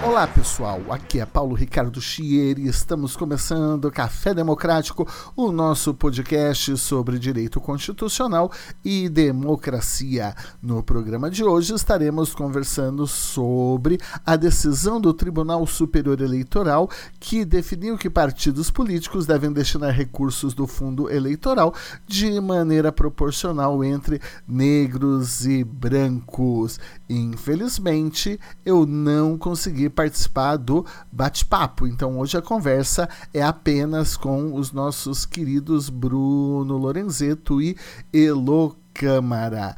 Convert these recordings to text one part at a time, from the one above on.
Olá pessoal, aqui é Paulo Ricardo Chier e estamos começando Café Democrático, o nosso podcast sobre direito constitucional e democracia. No programa de hoje estaremos conversando sobre a decisão do Tribunal Superior Eleitoral que definiu que partidos políticos devem destinar recursos do fundo eleitoral de maneira proporcional entre negros e brancos. Infelizmente, eu não consegui participar do bate-papo. Então hoje a conversa é apenas com os nossos queridos Bruno Lorenzeto e Elo Câmara.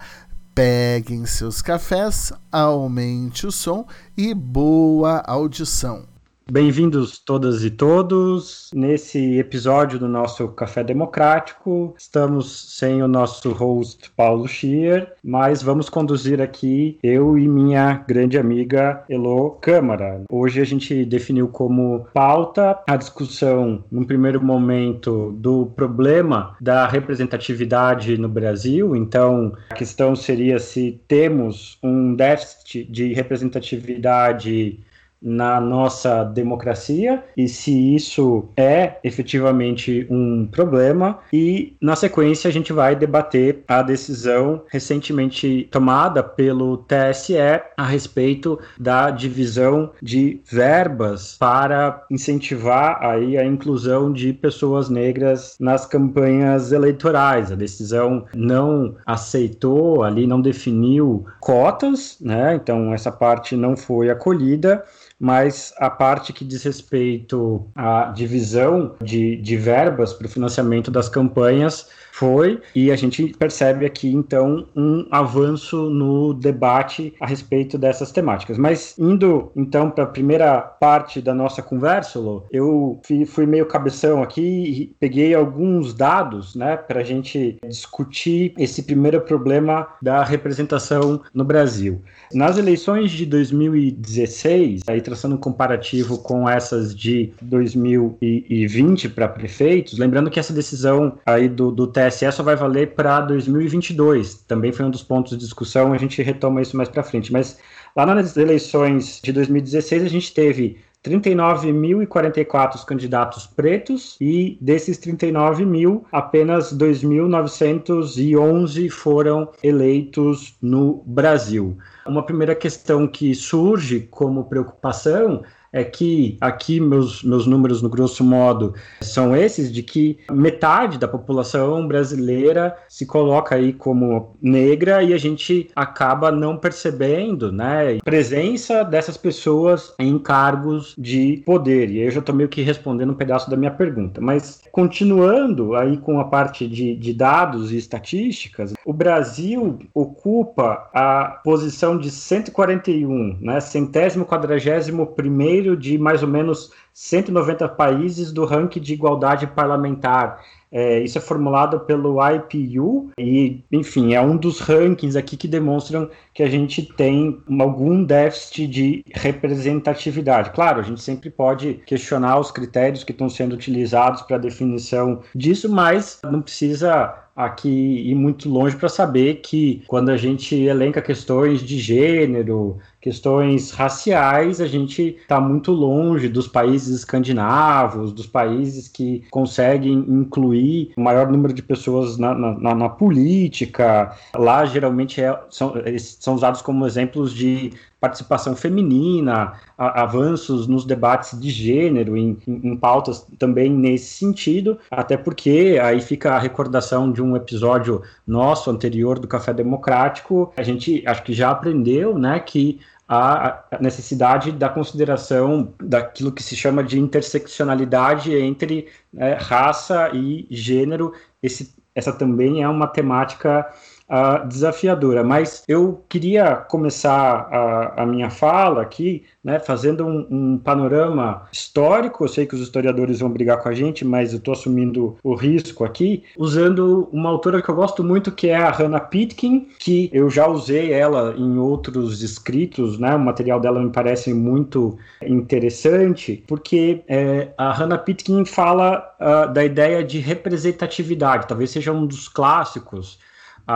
Peguem seus cafés, aumente o som e boa audição. Bem-vindos todas e todos. Nesse episódio do nosso Café Democrático, estamos sem o nosso host Paulo Schier, mas vamos conduzir aqui eu e minha grande amiga Elo Câmara. Hoje a gente definiu como pauta a discussão, num primeiro momento, do problema da representatividade no Brasil. Então, a questão seria se temos um déficit de representatividade na nossa democracia e se isso é efetivamente um problema. E na sequência a gente vai debater a decisão recentemente tomada pelo TSE a respeito da divisão de verbas para incentivar aí a inclusão de pessoas negras nas campanhas eleitorais. A decisão não aceitou ali, não definiu cotas, né? Então essa parte não foi acolhida mas a parte que diz respeito à divisão de, de verbas para o financiamento das campanhas foi, e a gente percebe aqui então um avanço no debate a respeito dessas temáticas. Mas indo então para a primeira parte da nossa conversa, Lô, eu fui meio cabeção aqui e peguei alguns dados né, para a gente discutir esse primeiro problema da representação no Brasil. Nas eleições de 2016, aí traçando um comparativo com essas de 2020 para prefeitos, lembrando que essa decisão aí do, do TSE só vai valer para 2022. Também foi um dos pontos de discussão, a gente retoma isso mais para frente. Mas lá nas eleições de 2016 a gente teve 39.044 candidatos pretos e desses 39 mil, apenas 2.911 foram eleitos no Brasil. Uma primeira questão que surge como preocupação é que aqui meus, meus números, no grosso modo, são esses, de que metade da população brasileira se coloca aí como negra e a gente acaba não percebendo, né, a presença dessas pessoas em cargos de poder. E aí eu já estou meio que respondendo um pedaço da minha pergunta. Mas continuando aí com a parte de, de dados e estatísticas, o Brasil ocupa a posição de 141, né, centésimo quadragésimo primeiro de mais ou menos 190 países do ranking de igualdade parlamentar. É, isso é formulado pelo IPU e, enfim, é um dos rankings aqui que demonstram que a gente tem algum déficit de representatividade. Claro, a gente sempre pode questionar os critérios que estão sendo utilizados para a definição disso, mas não precisa aqui ir muito longe para saber que quando a gente elenca questões de gênero, questões raciais, a gente está muito longe dos países escandinavos, dos países que conseguem incluir o maior número de pessoas na, na, na política. Lá, geralmente, é, são, eles são usados como exemplos de participação feminina, a, avanços nos debates de gênero, em, em, em, pautas também nesse sentido, até porque aí fica a recordação de um episódio nosso anterior do Café Democrático, a gente acho que já aprendeu, né, que a, necessidade da consideração daquilo que se chama de interseccionalidade entre é, raça e gênero. Esse, essa também é uma temática uh, desafiadora. Mas eu queria começar a, a minha fala aqui, né, fazendo um, um, panorama histórico. Eu sei que os historiadores vão brigar com a gente, mas eu estou assumindo o risco aqui, usando uma autora que eu gosto muito, que é a Hannah Pitkin, que eu já usei ela em outros escritos, né? O material dela me parece muito interessante, porque é, a Hannah Pitkin fala uh, da ideia de representatividade, talvez seja um dos clássicos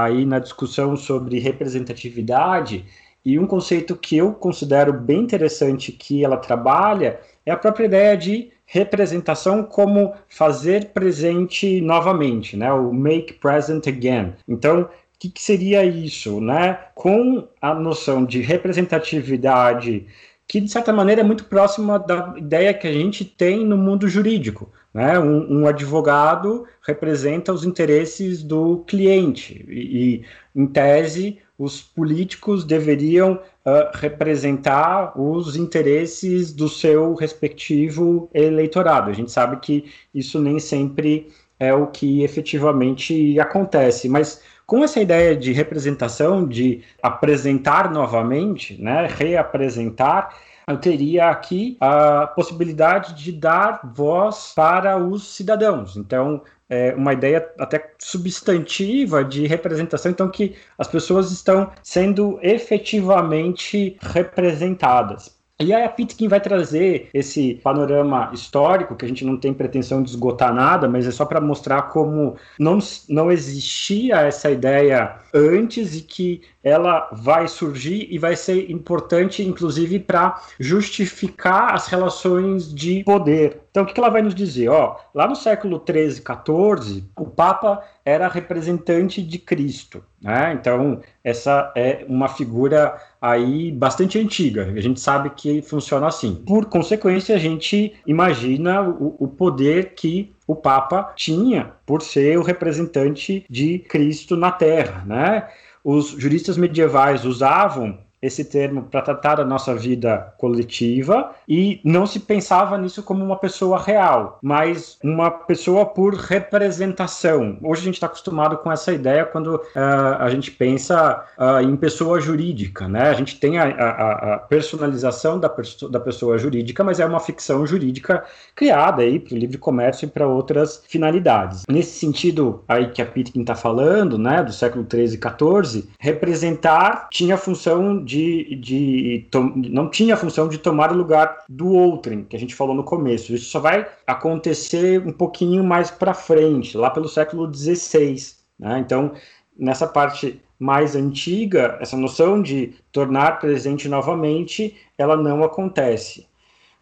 aí na discussão sobre representatividade, e um conceito que eu considero bem interessante que ela trabalha é a própria ideia de representação como fazer presente novamente, né? O make present again. Então, o que, que seria isso, né? Com a noção de representatividade que de certa maneira é muito próxima da ideia que a gente tem no mundo jurídico. Né? Um, um advogado representa os interesses do cliente e, e em tese, os políticos deveriam uh, representar os interesses do seu respectivo eleitorado. A gente sabe que isso nem sempre é o que efetivamente acontece, mas com essa ideia de representação, de apresentar novamente, né, reapresentar, eu teria aqui a possibilidade de dar voz para os cidadãos. Então, é uma ideia até substantiva de representação, então que as pessoas estão sendo efetivamente representadas. E aí a Pitkin vai trazer esse panorama histórico, que a gente não tem pretensão de esgotar nada, mas é só para mostrar como não, não existia essa ideia antes e que ela vai surgir e vai ser importante, inclusive, para justificar as relações de poder. Então, o que ela vai nos dizer? Ó, lá no século 13, 14, o Papa era representante de Cristo. Né? Então, essa é uma figura aí bastante antiga. A gente sabe que funciona assim. Por consequência, a gente imagina o, o poder que o Papa tinha por ser o representante de Cristo na Terra, né? Os juristas medievais usavam esse termo para tratar da nossa vida coletiva e não se pensava nisso como uma pessoa real, mas uma pessoa por representação. Hoje a gente está acostumado com essa ideia quando uh, a gente pensa uh, em pessoa jurídica, né? A gente tem a, a, a personalização da, perso da pessoa jurídica, mas é uma ficção jurídica criada aí para o livre comércio e para outras finalidades. Nesse sentido aí que a Pitkin está falando, né, do século 13 e 14, representar tinha a função de de, de não tinha a função de tomar o lugar do outrem, que a gente falou no começo. Isso só vai acontecer um pouquinho mais para frente, lá pelo século XVI. Né? Então, nessa parte mais antiga, essa noção de tornar presente novamente, ela não acontece.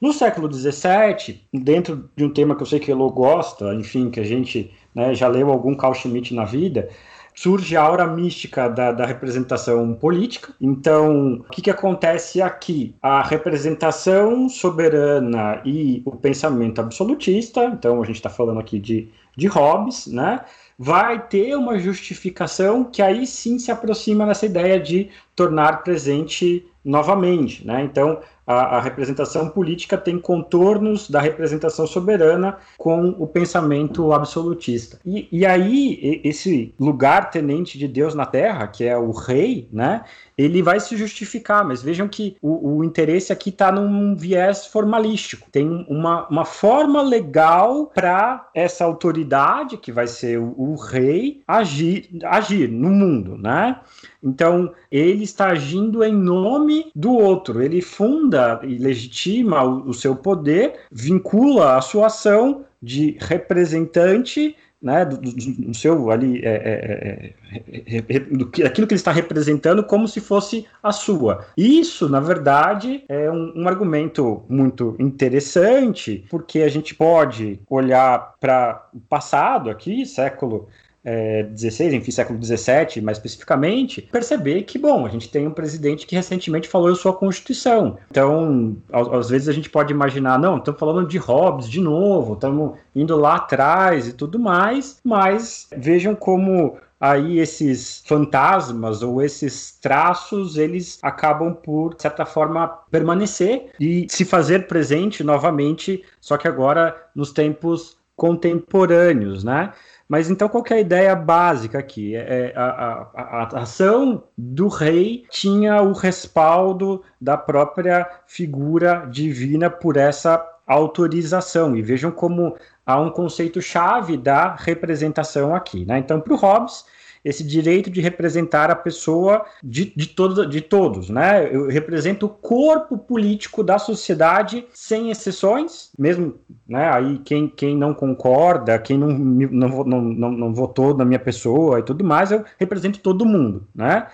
No século XVII, dentro de um tema que eu sei que Elo gosta, enfim, que a gente né, já leu algum Carl Schmitt na vida, surge a aura mística da, da representação política. Então, o que, que acontece aqui? A representação soberana e o pensamento absolutista, então a gente está falando aqui de, de Hobbes, né? vai ter uma justificação que aí sim se aproxima dessa ideia de tornar presente novamente. Né? Então, a, a, representação política tem contornos da representação soberana com o pensamento absolutista. E, e aí, esse lugar tenente de Deus na terra, que é o rei, né, ele vai se justificar, mas vejam que o, o interesse aqui está num viés formalístico. Tem uma, uma forma legal para essa autoridade, que vai ser o, o rei, agir, agir no mundo, né? Então, ele está agindo em nome do outro. Ele funda e legitima o, o seu poder, vincula a sua ação de representante né, do, do, seu ali, é, é, é, é do, aquilo que ele está representando como se fosse a sua. Isso, na verdade, é um, um argumento muito interessante, porque a gente pode olhar para o passado aqui, século é, 16, enfim, século 17, mais especificamente, perceber que, bom, a gente tem um presidente que recentemente falou eu sou a Constituição. Então, às vezes a gente pode imaginar, não, estamos falando de Hobbes de novo, estamos indo lá atrás e tudo mais, mas vejam como aí esses fantasmas ou esses traços, eles acabam por, de certa forma, permanecer e se fazer presente novamente, só que agora nos tempos contemporâneos, né? Mas então qual é a ideia básica aqui? É, a, a, a, ação do rei tinha o respaldo da própria figura divina por essa autorização. E vejam como há um conceito chave da representação aqui. Né? Então, para o Hobbes, esse direito de representar a pessoa de, de, todo, de todos, né? Eu represento o corpo político da sociedade sem exceções, mesmo, né? Aí quem, quem não concorda, quem não, não, não, não, não votou na minha pessoa e tudo mais, eu represento todo mundo, né?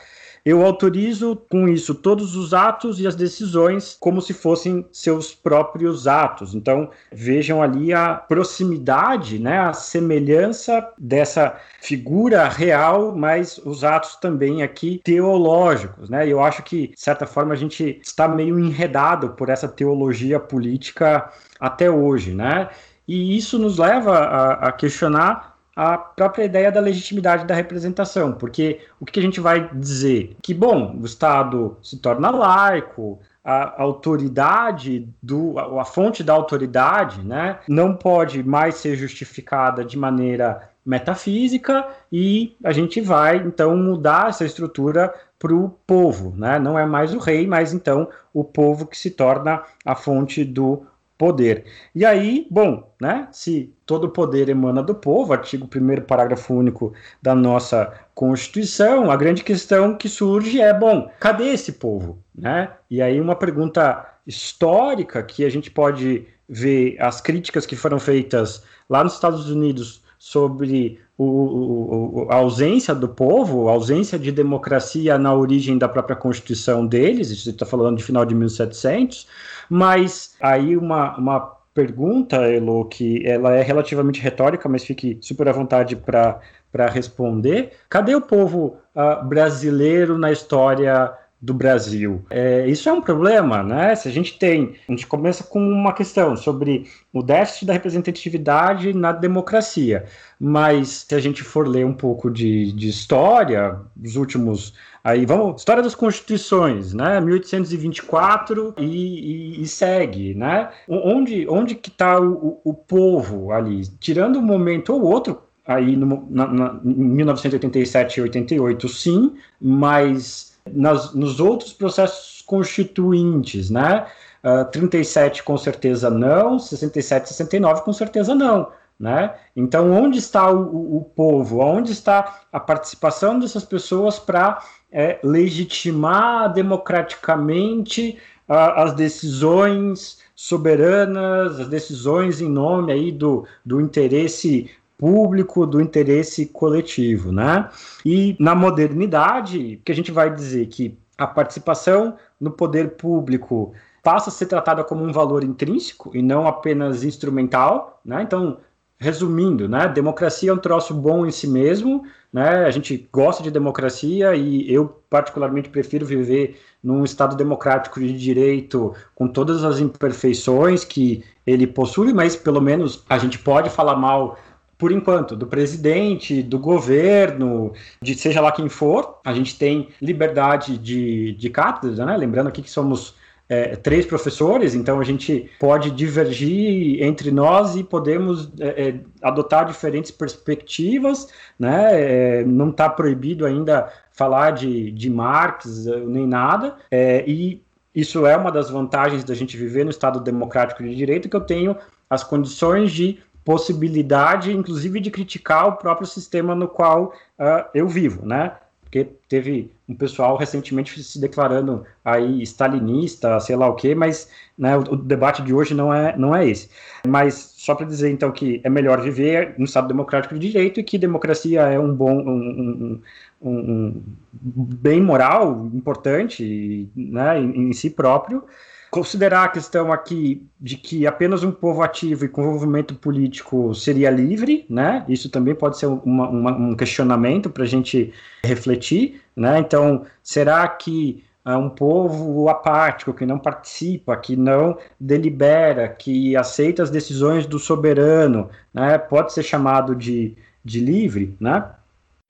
Eu autorizo com isso todos os atos e as decisões como se fossem seus próprios atos. Então, vejam ali a proximidade, né, a semelhança dessa figura real, mas os atos também aqui teológicos, né? Eu acho que, de certa forma, a gente está meio enredado por essa teologia política até hoje, né? E isso nos leva a, a questionar a própria ideia da legitimidade da representação, porque o que a gente vai dizer? Que, bom, o Estado se torna laico, a autoridade do a fonte da autoridade, né, não pode mais ser justificada de maneira metafísica e a gente vai então mudar essa estrutura para o povo, né? Não é mais o rei, mas então o povo que se torna a fonte do poder. E aí, bom, né, se todo poder emana do povo, artigo 1 parágrafo único da nossa Constituição, a grande questão que surge é, bom, cadê esse povo, né? E aí uma pergunta histórica que a gente pode ver as críticas que foram feitas lá nos Estados Unidos sobre o, o, a ausência do povo, a ausência de democracia na origem da própria Constituição deles, isso está falando de final de 1700, mas aí uma, uma pergunta, Elo, que ela é relativamente retórica, mas fique super à vontade para responder. Cadê o povo uh, brasileiro na história do Brasil. É, isso é um problema, né? Se a gente tem, a gente começa com uma questão sobre o déficit da representatividade na democracia, mas se a gente for ler um pouco de, de história, os últimos Aí vamos, história das constituições, né? 1824 e, e, e segue, né? Onde, onde que está o, o, povo ali? Tirando um momento ou outro, aí no, na, na, em 1987 e 88, sim, mas nas, nos outros processos constituintes, né? Uh, ah, 37 com certeza não, 67, 69 com certeza não. Né? Então, onde está o, o povo? Onde está a participação dessas pessoas para é, legitimar democraticamente uh, as decisões soberanas, as decisões em nome aí do, do interesse público, do interesse coletivo, né? E na modernidade, que a gente vai dizer que a participação no poder público passa a ser tratada como um valor intrínseco e não apenas instrumental, né? Então, resumindo, né, democracia é um troço bom em si mesmo, né? A gente gosta de democracia e eu particularmente prefiro viver num estado democrático de direito com todas as imperfeições que ele possui, mas pelo menos a gente pode falar mal por enquanto, do presidente, do governo, de seja lá quem for, a gente tem liberdade de, de cátedra, né? Lembrando aqui que somos é, três professores, então a gente pode divergir entre nós e podemos é, é adotar diferentes perspectivas, né? É, não está proibido ainda falar de, de Marx é, nem nada, é, e isso é uma das vantagens da gente viver no Estado democrático de direito, que eu tenho as condições de possibilidade, inclusive, de criticar o próprio sistema no qual uh, eu vivo, né? Porque teve um pessoal recentemente se declarando aí stalinista, sei lá o quê, mas né, o, o, debate de hoje não é, não é esse. Mas só para dizer, então, que é melhor viver no Estado democrático de direito e que democracia é um bom, um, um, um bem moral importante né, em, em si próprio, Considerar a questão aqui de que apenas um povo ativo e com envolvimento político seria livre, né? Isso também pode ser uma, uma, um questionamento para a gente refletir, né? Então, será que uh, um povo apático, que não participa, que não delibera, que aceita as decisões do soberano, né? Pode ser chamado de, de livre, né?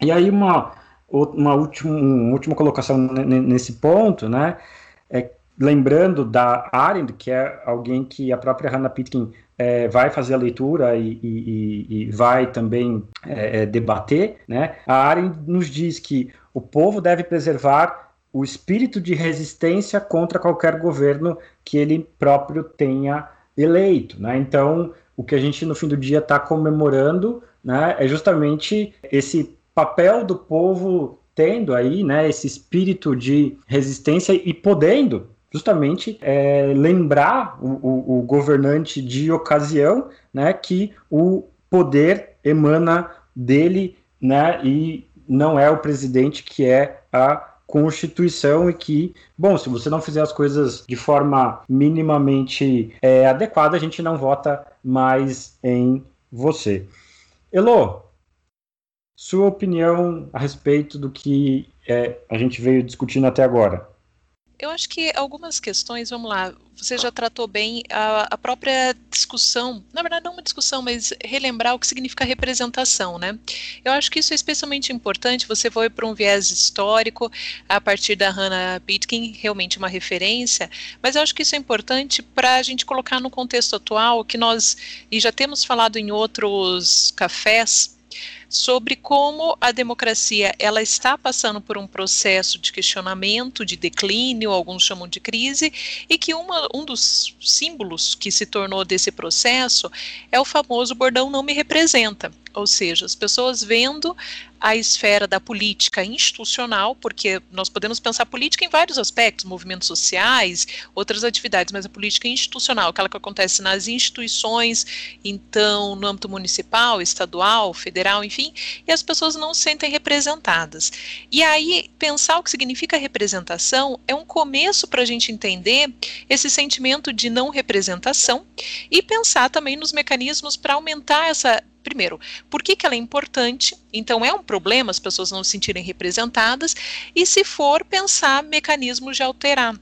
E aí uma, uma, última, uma última colocação nesse ponto, né, é lembrando da Arendt, que é alguém que a própria Hannah Pitkin é, vai fazer a leitura e, e, e vai também é, é, debater, né? A Arendt nos diz que o povo deve preservar o espírito de resistência contra qualquer governo que ele próprio tenha eleito, né? Então, o que a gente no fim do dia está comemorando, né, é justamente esse papel do povo tendo aí, né, esse espírito de resistência e podendo justamente é, lembrar o, o, o, governante de ocasião, né, que o poder emana dele, né, e não é o presidente que é a Constituição e que, bom, se você não fizer as coisas de forma minimamente é, adequada, a gente não vota mais em você. Elo, sua opinião a respeito do que é, a gente veio discutindo até agora? Eu acho que algumas questões, vamos lá, você já tratou bem a, a, própria discussão, na verdade não uma discussão, mas relembrar o que significa representação, né? Eu acho que isso é especialmente importante, você foi para um viés histórico, a partir da Hannah Pitkin, realmente uma referência, mas eu acho que isso é importante para a gente colocar no contexto atual, que nós, e já temos falado em outros cafés, sobre como a democracia ela está passando por um processo de questionamento, de declínio, alguns chamam de crise, e que uma, um dos símbolos que se tornou desse processo é o famoso bordão não me representa, ou seja, as pessoas vendo a esfera da política institucional, porque nós podemos pensar política em vários aspectos, movimentos sociais, outras atividades, mas a política institucional, aquela que acontece nas instituições, então, no âmbito municipal, estadual, federal, enfim, e as pessoas não se sentem representadas. E aí, pensar o que significa representação é um começo para a gente entender esse sentimento de não representação e pensar também nos mecanismos para aumentar essa primeiro, por que, que ela é importante? Então, é um problema as pessoas não se sentirem representadas, e se for pensar mecanismos de alterar.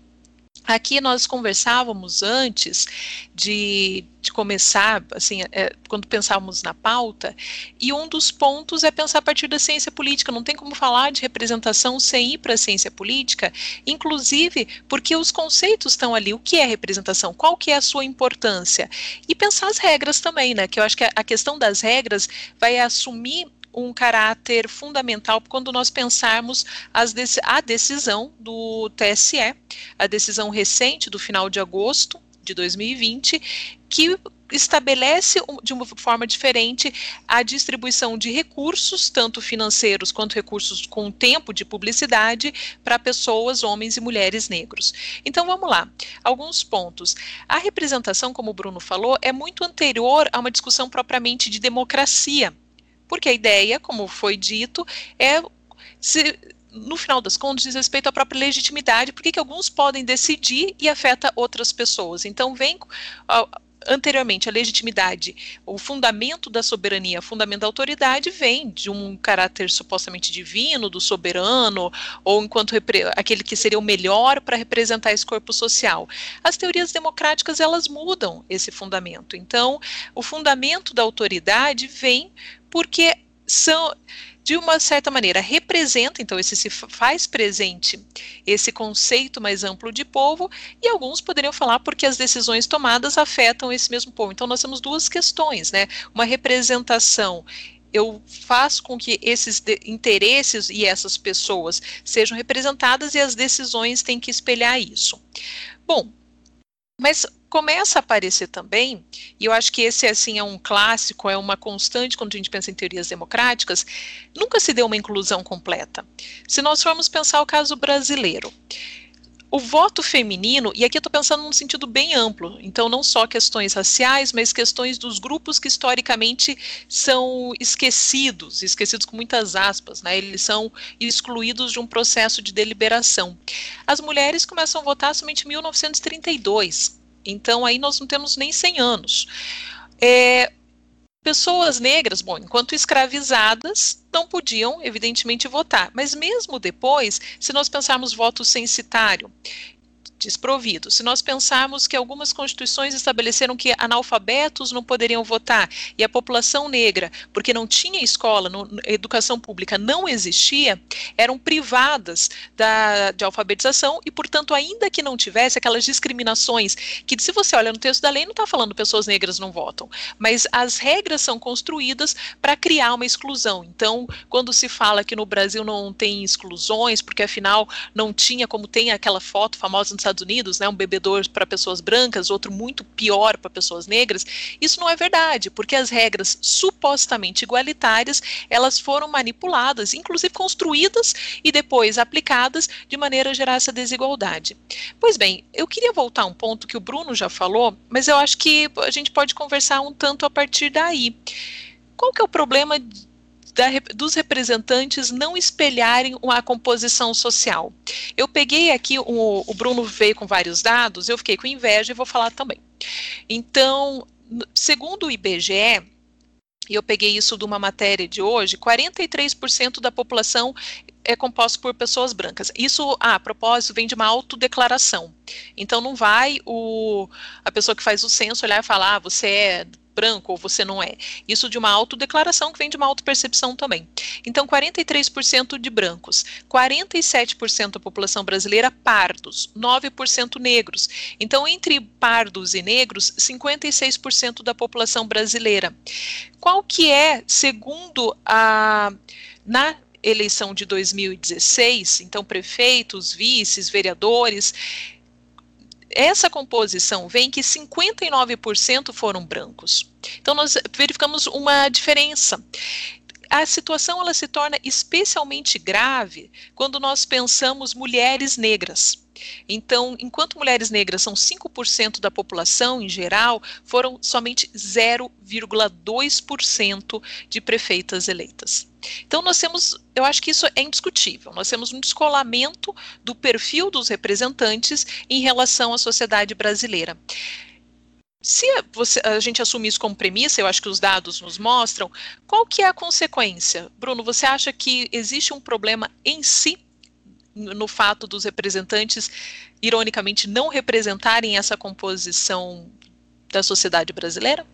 Aqui nós conversávamos antes de, de começar, assim, é, quando pensávamos na pauta, e um dos pontos é pensar a partir da ciência política. Não tem como falar de representação sem ir para a ciência política, inclusive porque os conceitos estão ali. O que é representação? Qual que é a sua importância? E pensar as regras também, né? Que eu acho que a, a questão das regras vai assumir um caráter fundamental quando nós pensarmos dec a decisão do TSE, a decisão recente do final de agosto de 2020, que estabelece de uma forma diferente a distribuição de recursos, tanto financeiros quanto recursos com tempo de publicidade, para pessoas, homens e mulheres negros. Então vamos lá, alguns pontos. A representação, como o Bruno falou, é muito anterior a uma discussão propriamente de democracia. Porque a ideia, como foi dito, é se, no final das contas, diz respeito à própria legitimidade, porque que alguns podem decidir e afeta outras pessoas. Então, vem uh, anteriormente a legitimidade, o fundamento da soberania, o fundamento da autoridade vem de um caráter supostamente divino, do soberano, ou enquanto aquele que seria o melhor para representar esse corpo social. As teorias democráticas elas mudam esse fundamento. Então, o fundamento da autoridade vem porque são de uma certa maneira representa, então esse se faz presente esse conceito mais amplo de povo, e alguns poderiam falar porque as decisões tomadas afetam esse mesmo povo. Então nós temos duas questões, né? Uma representação eu faço com que esses interesses e essas pessoas sejam representadas e as decisões têm que espelhar isso. Bom, mas começa a aparecer também, e eu acho que esse assim é um clássico, é uma constante quando a gente pensa em teorias democráticas, nunca se deu uma inclusão completa. Se nós formos pensar o caso brasileiro, o voto feminino, e aqui eu estou pensando num sentido bem amplo, então não só questões raciais, mas questões dos grupos que historicamente são esquecidos, esquecidos com muitas aspas, né? Eles são excluídos de um processo de deliberação. As mulheres começam a votar somente em 1932, então aí nós não temos nem 100 anos. É, Pessoas negras, bom, enquanto escravizadas, não podiam, evidentemente, votar. Mas mesmo depois, se nós pensarmos voto censitário, desprovido. Se nós pensarmos que algumas constituições estabeleceram que analfabetos não poderiam votar e a população negra, porque não tinha escola, no, educação pública não existia, eram privadas da, de alfabetização e, portanto, ainda que não tivesse aquelas discriminações que, se você olha no texto da lei, não está falando pessoas negras não votam, mas as regras são construídas para criar uma exclusão. Então, quando se fala que no Brasil não tem exclusões, porque afinal não tinha como tem aquela foto famosa nos Estados Unidos, né, um bebedor para pessoas brancas, outro muito pior para pessoas negras, isso não é verdade, porque as regras supostamente igualitárias, elas foram manipuladas, inclusive construídas e depois aplicadas de maneira a gerar essa desigualdade. Pois bem, eu queria voltar a um ponto que o Bruno já falou, mas eu acho que a gente pode conversar um tanto a partir daí. Qual que é o problema da, dos representantes não espelharem uma composição social. Eu peguei aqui, o, o Bruno veio com vários dados, eu fiquei com inveja e vou falar também. Então, segundo o IBGE, e eu peguei isso de uma matéria de hoje, 43% da população é composto por pessoas brancas. Isso, ah, a propósito, vem de uma autodeclaração. Então não vai o, a pessoa que faz o censo olhar e falar, ah, você é branco ou você não é. Isso de uma autodeclaração que vem de uma autopercepção também. Então, 43% de brancos, 47% da população brasileira pardos, 9% negros. Então, entre pardos e negros, 56% da população brasileira. Qual que é, segundo a na eleição de 2016, então prefeitos, vices, vereadores, essa composição vem que 59% foram brancos. Então nós verificamos uma diferença. A situação ela se torna especialmente grave quando nós pensamos mulheres negras. Então, enquanto mulheres negras são 5% da população em geral, foram somente 0,2% de prefeitas eleitas. Então, nós temos, eu acho que isso é indiscutível, nós temos um descolamento do perfil dos representantes em relação à sociedade brasileira. Se você, a gente assumir isso como premissa, eu acho que os dados nos mostram, qual que é a consequência? Bruno, você acha que existe um problema em si no fato dos representantes, ironicamente, não representarem essa composição da sociedade brasileira?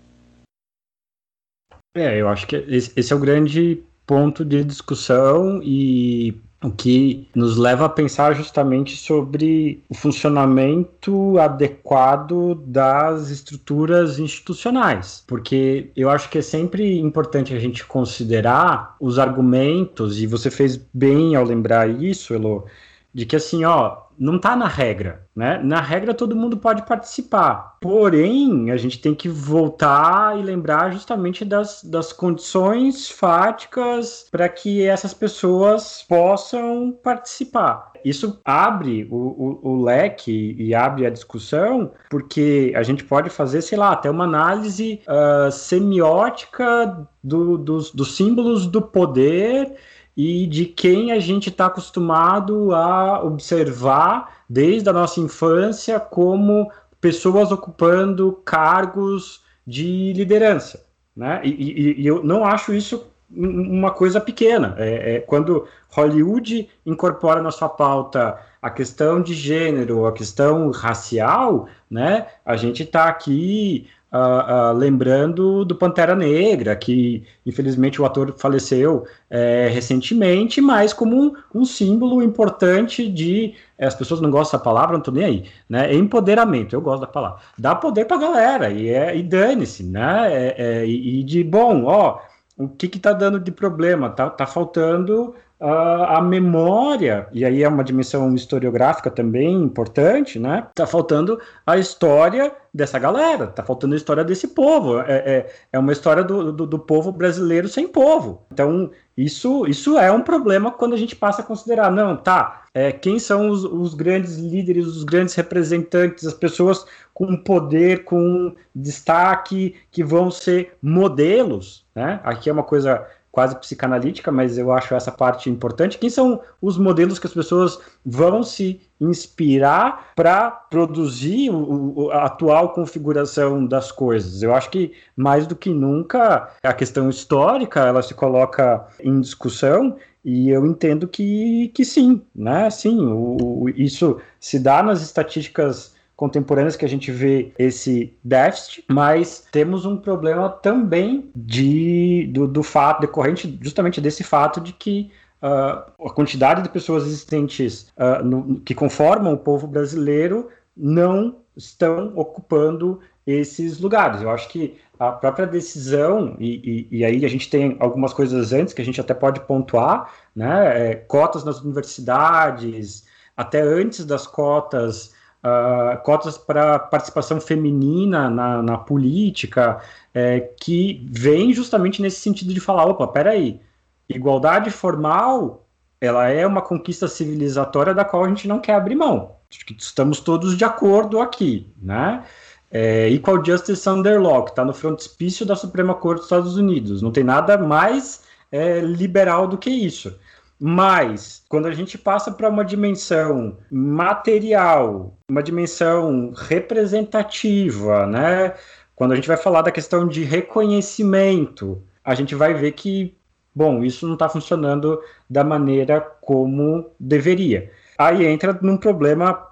É, eu acho que esse é o grande ponto de discussão e o que nos leva a pensar justamente sobre o funcionamento adequado das estruturas institucionais, porque eu acho que é sempre importante a gente considerar os argumentos, e você fez bem ao lembrar isso, Elo, de que assim, ó, não está na regra, né? Na regra todo mundo pode participar. Porém, a gente tem que voltar e lembrar justamente das, das condições fáticas para que essas pessoas possam participar. Isso abre o, o, o, leque e abre a discussão, porque a gente pode fazer, sei lá, até uma análise uh, semiótica do, dos, dos símbolos do poder e de quem a gente está acostumado a observar desde a nossa infância como pessoas ocupando cargos de liderança. Né? E, e, e eu não acho isso uma coisa pequena. É, é, quando Hollywood incorpora na sua pauta a questão de gênero, a questão racial, né, a gente está aqui Uh, uh, lembrando do Pantera Negra, que infelizmente o ator faleceu é, recentemente, mas como um, um, símbolo importante de. É, as pessoas não gostam da palavra, não estou nem aí. Né? É empoderamento, eu gosto da palavra. Dá poder para a galera, e, é, e dane-se, né? É, é, e, de bom, ó, o que está dando de problema? Tá, tá faltando a memória, e aí é uma dimensão historiográfica também importante, né? Tá faltando a história dessa galera, tá faltando a história desse povo. É, é, é uma história do, do, do, povo brasileiro sem povo. Então, isso, isso é um problema quando a gente passa a considerar, não, tá, é, quem são os, os grandes líderes, os grandes representantes, as pessoas com poder, com destaque, que vão ser modelos, né? Aqui é uma coisa quase psicanalítica, mas eu acho essa parte importante. Quem são os modelos que as pessoas vão se inspirar para produzir o, a atual configuração das coisas? Eu acho que mais do que nunca a questão histórica ela se coloca em discussão E eu entendo que, que sim, né? Sim, o, o, isso se dá nas estatísticas contemporâneas que a gente vê esse déficit, mas temos um problema também de, do, do fato decorrente justamente desse fato de que uh, a quantidade de pessoas existentes uh, no, que conformam o povo brasileiro não estão ocupando esses lugares. Eu acho que a própria decisão, e, e, e, aí a gente tem algumas coisas antes que a gente até pode pontuar, né? É, cotas nas universidades, até antes das cotas, uh, cotas para participação feminina na, na política, é, que vem justamente nesse sentido de falar, opa, peraí, igualdade formal, ela é uma conquista civilizatória da qual a gente não quer abrir mão. Estamos todos de acordo aqui, né? É, Equal Justice Under Law, que está no frontispício da Suprema Corte dos Estados Unidos. Não tem nada mais é, liberal do que isso. Mas, quando a gente passa para uma dimensão material, uma dimensão representativa, né? Quando a gente vai falar da questão de reconhecimento, a gente vai ver que, bom, isso não está funcionando da maneira como deveria. Aí entra num problema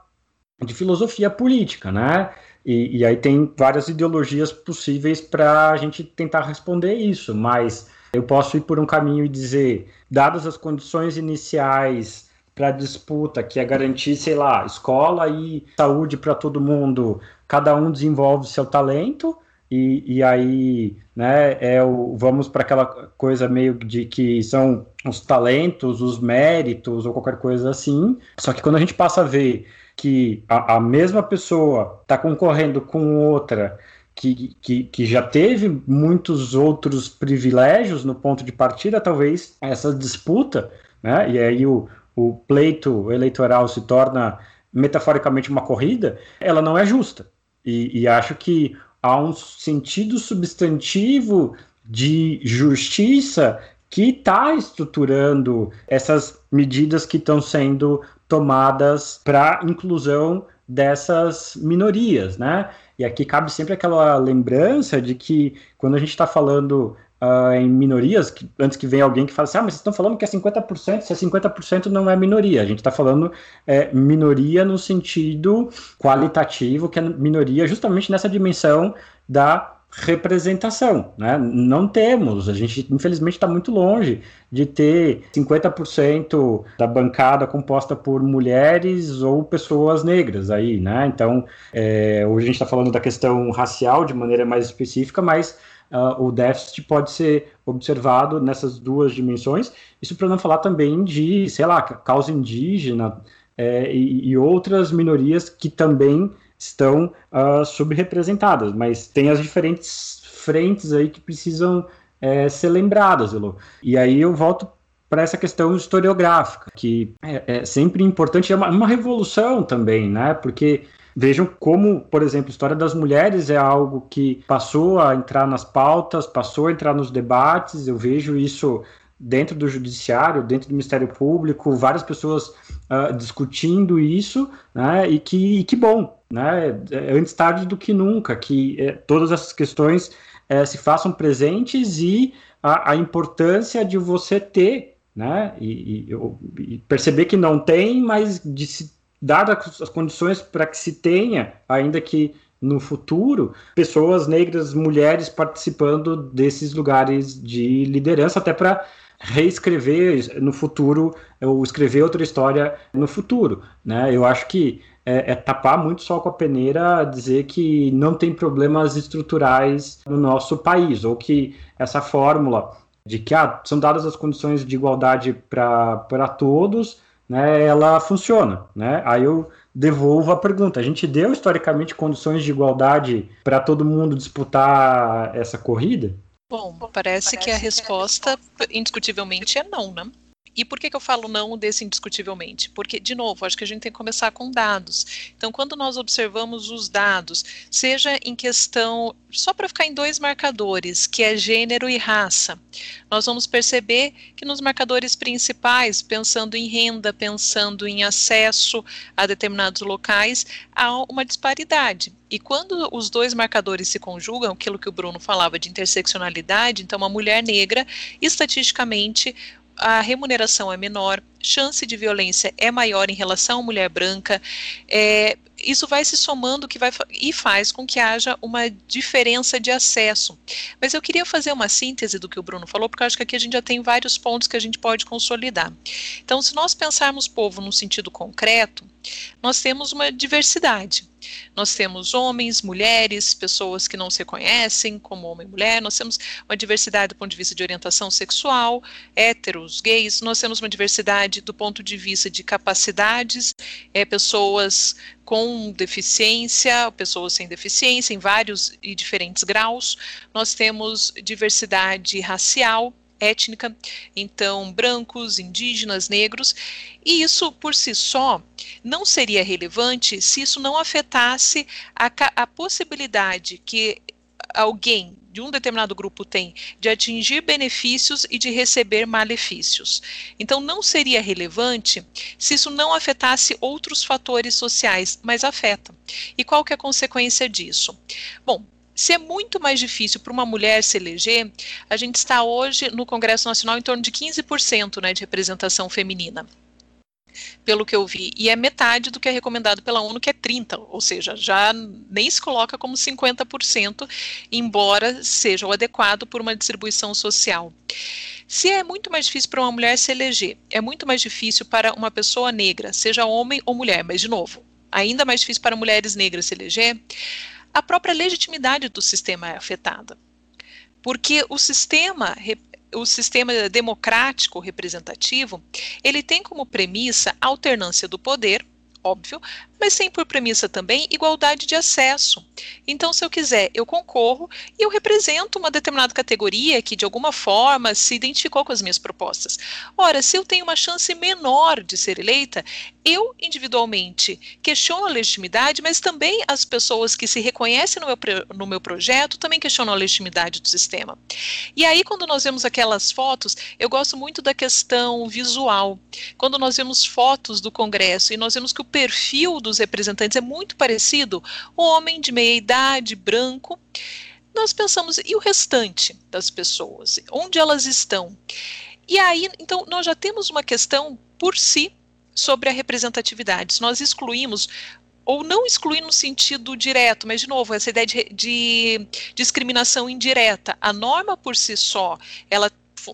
de filosofia política, né? E, e aí tem várias ideologias possíveis para a gente tentar responder isso, mas eu posso ir por um caminho e dizer, dadas as condições iniciais para a disputa, que é garantir, sei lá, escola e saúde para todo mundo, cada um desenvolve seu talento, e, e aí, né, é o, vamos para aquela coisa meio de que são os talentos, os méritos ou qualquer coisa assim. Só que quando a gente passa a ver que a, a mesma pessoa está concorrendo com outra que, que, que, já teve muitos outros privilégios no ponto de partida, talvez essa disputa, né, e aí o, o pleito eleitoral se torna metaforicamente uma corrida, ela não é justa. E, e acho que há um sentido substantivo de justiça que está estruturando essas medidas que estão sendo tomadas para inclusão dessas minorias, né? E aqui cabe sempre aquela lembrança de que quando a gente está falando uh, em minorias, que, antes que venha alguém que fale assim, ah, mas vocês estão falando que é 50%, se é 50% não é minoria. A gente está falando é, minoria no sentido qualitativo, que é minoria justamente nessa dimensão da representação, né? Não temos, a gente infelizmente está muito longe de ter 50% da bancada composta por mulheres ou pessoas negras aí, né? Então, é, hoje a gente está falando da questão racial de maneira mais específica, mas uh, o déficit pode ser observado nessas duas dimensões. Isso para não falar também de, sei lá, causa indígena é, e, e outras minorias que também estão uh, subrepresentadas, mas tem as diferentes frentes aí que precisam é, ser lembradas, Elo. E aí eu volto para essa questão historiográfica, que é, é sempre importante, é uma, uma, revolução também, né? Porque vejam como, por exemplo, a história das mulheres é algo que passou a entrar nas pautas, passou a entrar nos debates, eu vejo isso dentro do judiciário, dentro do Ministério Público, várias pessoas uh, discutindo isso, né? E que, e que bom, né? É antes tarde do que nunca, que é, todas essas questões é, se façam presentes e a, a, importância de você ter, né? E, e, e, perceber que não tem, mas de se dar as condições para que se tenha, ainda que no futuro, pessoas negras, mulheres participando desses lugares de liderança, até para reescrever no futuro ou escrever outra história no futuro, né? Eu acho que é, é, tapar muito sol com a peneira dizer que não tem problemas estruturais no nosso país, ou que essa fórmula de que ah, são dadas as condições de igualdade para todos, né, ela funciona. Né? Aí eu devolvo a pergunta: a gente deu historicamente condições de igualdade para todo mundo disputar essa corrida? Bom, parece, parece que a resposta, indiscutivelmente, é não, né? E por que, que eu falo não desse indiscutivelmente? Porque, de novo, acho que a gente tem que começar com dados. Então, quando nós observamos os dados, seja em questão, só para ficar em dois marcadores, que é gênero e raça, nós vamos perceber que nos marcadores principais, pensando em renda, pensando em acesso a determinados locais, há uma disparidade. E quando os dois marcadores se conjugam, aquilo que o Bruno falava de interseccionalidade, então uma mulher negra, estatisticamente, a remuneração é menor, chance de violência é maior em relação à mulher branca, é, isso vai se somando que vai, e faz com que haja uma diferença de acesso. Mas eu queria fazer uma síntese do que o Bruno falou, porque eu acho que aqui a gente já tem vários pontos que a gente pode consolidar. Então, se nós pensarmos povo no sentido concreto, nós temos uma diversidade. Nós temos homens, mulheres, pessoas que não se reconhecem como homem e mulher, nós temos uma diversidade do ponto de vista de orientação sexual, héteros, gays, nós temos uma diversidade do ponto de vista de capacidades, é, pessoas com deficiência, pessoas sem deficiência, em vários e diferentes graus, nós temos diversidade racial, étnica, então brancos, indígenas, negros, e isso por si só não seria relevante se isso não afetasse a, a possibilidade que alguém de um determinado grupo tem de atingir benefícios e de receber malefícios. Então, não seria relevante se isso não afetasse outros fatores sociais, mas afeta. E qual que é a consequência disso? Bom, se é muito mais difícil para uma mulher se eleger, a gente está hoje no Congresso Nacional em torno de 15% né, de representação feminina pelo que eu vi, e é metade do que é recomendado pela ONU, que é 30%, ou seja, já nem se coloca como 50%, embora seja o adequado por uma distribuição social. Se é muito mais difícil para uma mulher se eleger, é muito mais difícil para uma pessoa negra, seja homem ou mulher, mas de novo, ainda mais difícil para mulheres negras se eleger, a própria legitimidade do sistema é afetada. Porque o sistema, o sistema democrático representativo, ele tem como premissa a alternância do poder, óbvio, mas tem por premissa também igualdade de acesso. Então, se eu quiser, eu concorro e eu represento uma determinada categoria que, de alguma forma, se identificou com as minhas propostas. Ora, se eu tenho uma chance menor de ser eleita, eu, individualmente, questiono a legitimidade, mas também as pessoas que se reconhecem no meu, no meu projeto também questionam a legitimidade do sistema. E aí, quando nós vemos aquelas fotos, eu gosto muito da questão visual. Quando nós vemos fotos do Congresso e nós vemos que o perfil do dos representantes é muito parecido, homem de meia idade, branco. Nós pensamos, e o restante das pessoas? Onde elas estão? E aí, então, nós já temos uma questão por si sobre a representatividade. Se nós excluímos ou não excluir no sentido direto, mas de novo, essa ideia de, de, discriminação indireta. A norma por si só, ela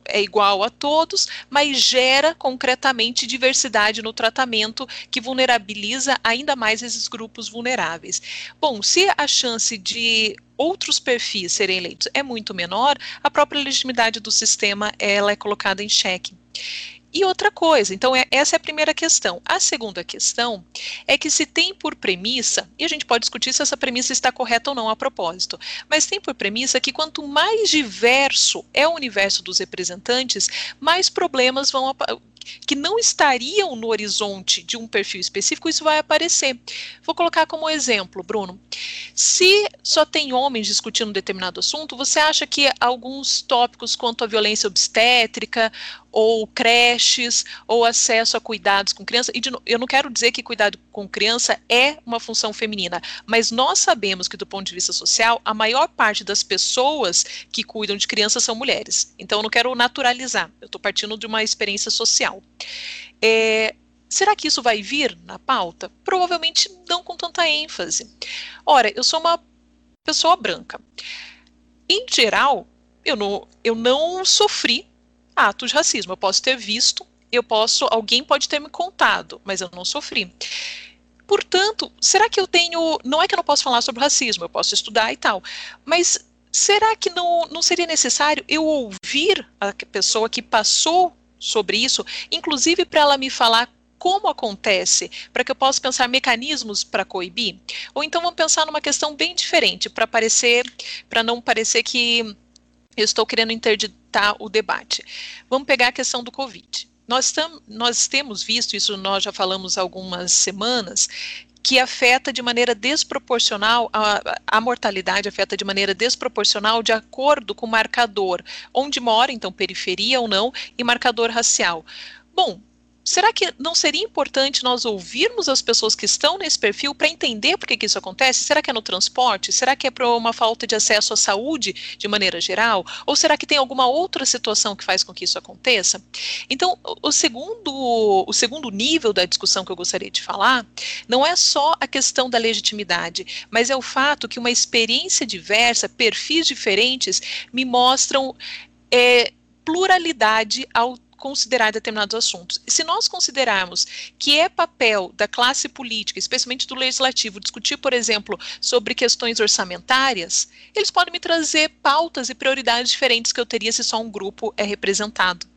é igual a todos, mas gera concretamente diversidade no tratamento que vulnerabiliza ainda mais esses grupos vulneráveis. Bom, se a chance de outros perfis serem eleitos é muito menor, a própria legitimidade do sistema ela é colocada em xeque. E outra coisa, então é, essa é a primeira questão. A segunda questão é que se tem por premissa, e a gente pode discutir se essa premissa está correta ou não a propósito, mas tem por premissa que quanto mais diverso é o universo dos representantes, mais problemas vão que não estariam no horizonte de um perfil específico, isso vai aparecer. Vou colocar como exemplo, Bruno. Se só tem homens discutindo um determinado assunto, você acha que alguns tópicos quanto à violência obstétrica, ou creches, ou acesso a cuidados com criança, e eu não quero dizer que cuidado com criança é uma função feminina, mas nós sabemos que, do ponto de vista social, a maior parte das pessoas que cuidam de crianças são mulheres. Então, eu não quero naturalizar, eu estou partindo de uma experiência social. É, Será que isso vai vir na pauta? Provavelmente não com tanta ênfase. Ora, eu sou uma pessoa branca. Em geral, eu não, eu não sofri atos de racismo. Eu posso ter visto, eu posso, alguém pode ter me contado, mas eu não sofri. Portanto, será que eu tenho. Não é que eu não posso falar sobre racismo, eu posso estudar e tal, mas será que não, não seria necessário eu ouvir a pessoa que passou sobre isso, inclusive para ela me falar como acontece, para que eu possa pensar mecanismos para coibir? Ou então vamos pensar numa questão bem diferente, para parecer, para não parecer que eu estou querendo interditar o debate. Vamos pegar a questão do Covid. Nós, tam, nós temos visto, isso nós já falamos algumas semanas, que afeta de maneira desproporcional, a, a, mortalidade afeta de maneira desproporcional de acordo com o marcador, onde mora, então periferia ou não, e marcador racial. Bom, será que não seria importante nós ouvirmos as pessoas que estão nesse perfil para entender por que, que, isso acontece? Será que é no transporte? Será que é por uma falta de acesso à saúde de maneira geral? Ou será que tem alguma outra situação que faz com que isso aconteça? Então, o segundo, o segundo nível da discussão que eu gostaria de falar não é só a questão da legitimidade, mas é o fato que uma experiência diversa, perfis diferentes, me mostram é, pluralidade ao considerar determinados assuntos. E se nós considerarmos que é papel da classe política, especialmente do legislativo, discutir, por exemplo, sobre questões orçamentárias, eles podem me trazer pautas e prioridades diferentes que eu teria se só um grupo é representado.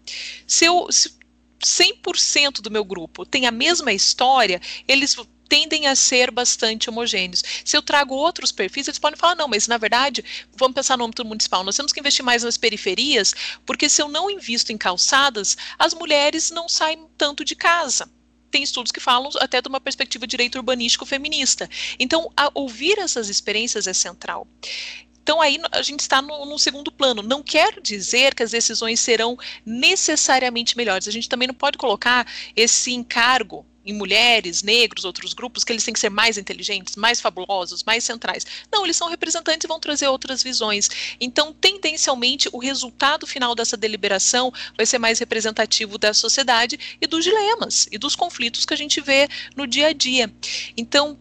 Se eu se 100% do meu grupo tem a mesma história, eles tendem a ser bastante homogêneos. Se eu trago outros perfis, eles podem falar, não, mas na verdade, vamos pensar no âmbito municipal, nós temos que investir mais nas periferias, porque se eu não invisto em calçadas, as mulheres não saem tanto de casa tem estudos que falam até de uma perspectiva de direito urbanístico feminista. Então, ouvir essas experiências é central. Então aí a gente está no, no, segundo plano. Não quer dizer que as decisões serão necessariamente melhores. A gente também não pode colocar esse encargo em mulheres, negros, outros grupos, que eles têm que ser mais inteligentes, mais fabulosos, mais centrais. Não, eles são representantes e vão trazer outras visões. Então, tendencialmente, o resultado final dessa deliberação vai ser mais representativo da sociedade e dos dilemas e dos conflitos que a gente vê no dia a dia. Então,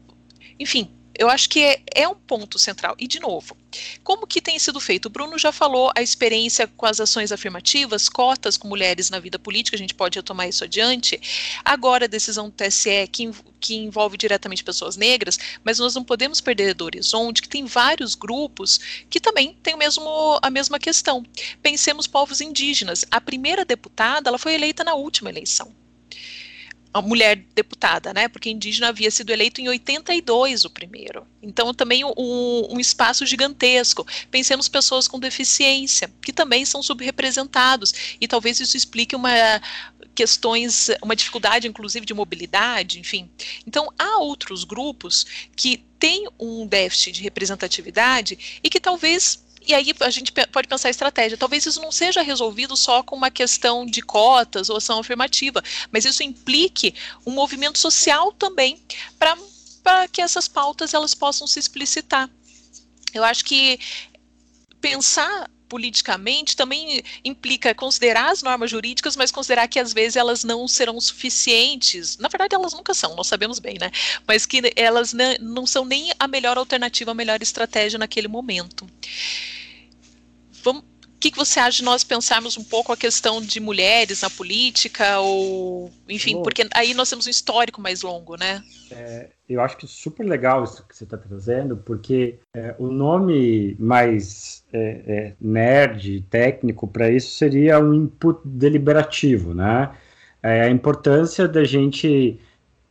enfim, eu acho que é, é, um ponto central. E, de novo, como que tem sido feito? O Bruno já falou a experiência com as ações afirmativas, cotas com mulheres na vida política, a gente pode retomar isso adiante. Agora, a decisão do TSE, que, que envolve diretamente pessoas negras, mas nós não podemos perder do horizonte que tem vários grupos que também têm o mesmo, a mesma questão. Pensemos povos indígenas. A primeira deputada, ela foi eleita na última eleição a mulher deputada, né? Porque indígena havia sido eleito em 82 o primeiro. Então também um, um, espaço gigantesco. Pensemos pessoas com deficiência, que também são subrepresentados e talvez isso explique uma questões, uma dificuldade inclusive de mobilidade, enfim. Então há outros grupos que têm um déficit de representatividade e que talvez e aí a gente pode pensar estratégia. Talvez isso não seja resolvido só com uma questão de cotas ou ação afirmativa, mas isso implique um movimento social também para que essas pautas elas possam se explicitar. Eu acho que pensar politicamente também implica considerar as normas jurídicas, mas considerar que às vezes elas não serão suficientes. Na verdade, elas nunca são, nós sabemos bem, né? Mas que elas não são nem a melhor alternativa, a melhor estratégia naquele momento. Vamos, o que, que, você acha de nós pensarmos um pouco a questão de mulheres na política, ou enfim, porque aí nós temos um histórico mais longo, né? É, eu acho que é super legal isso que você está trazendo, porque é, o nome mais é, é nerd, técnico para isso seria um input deliberativo, né? É a importância da gente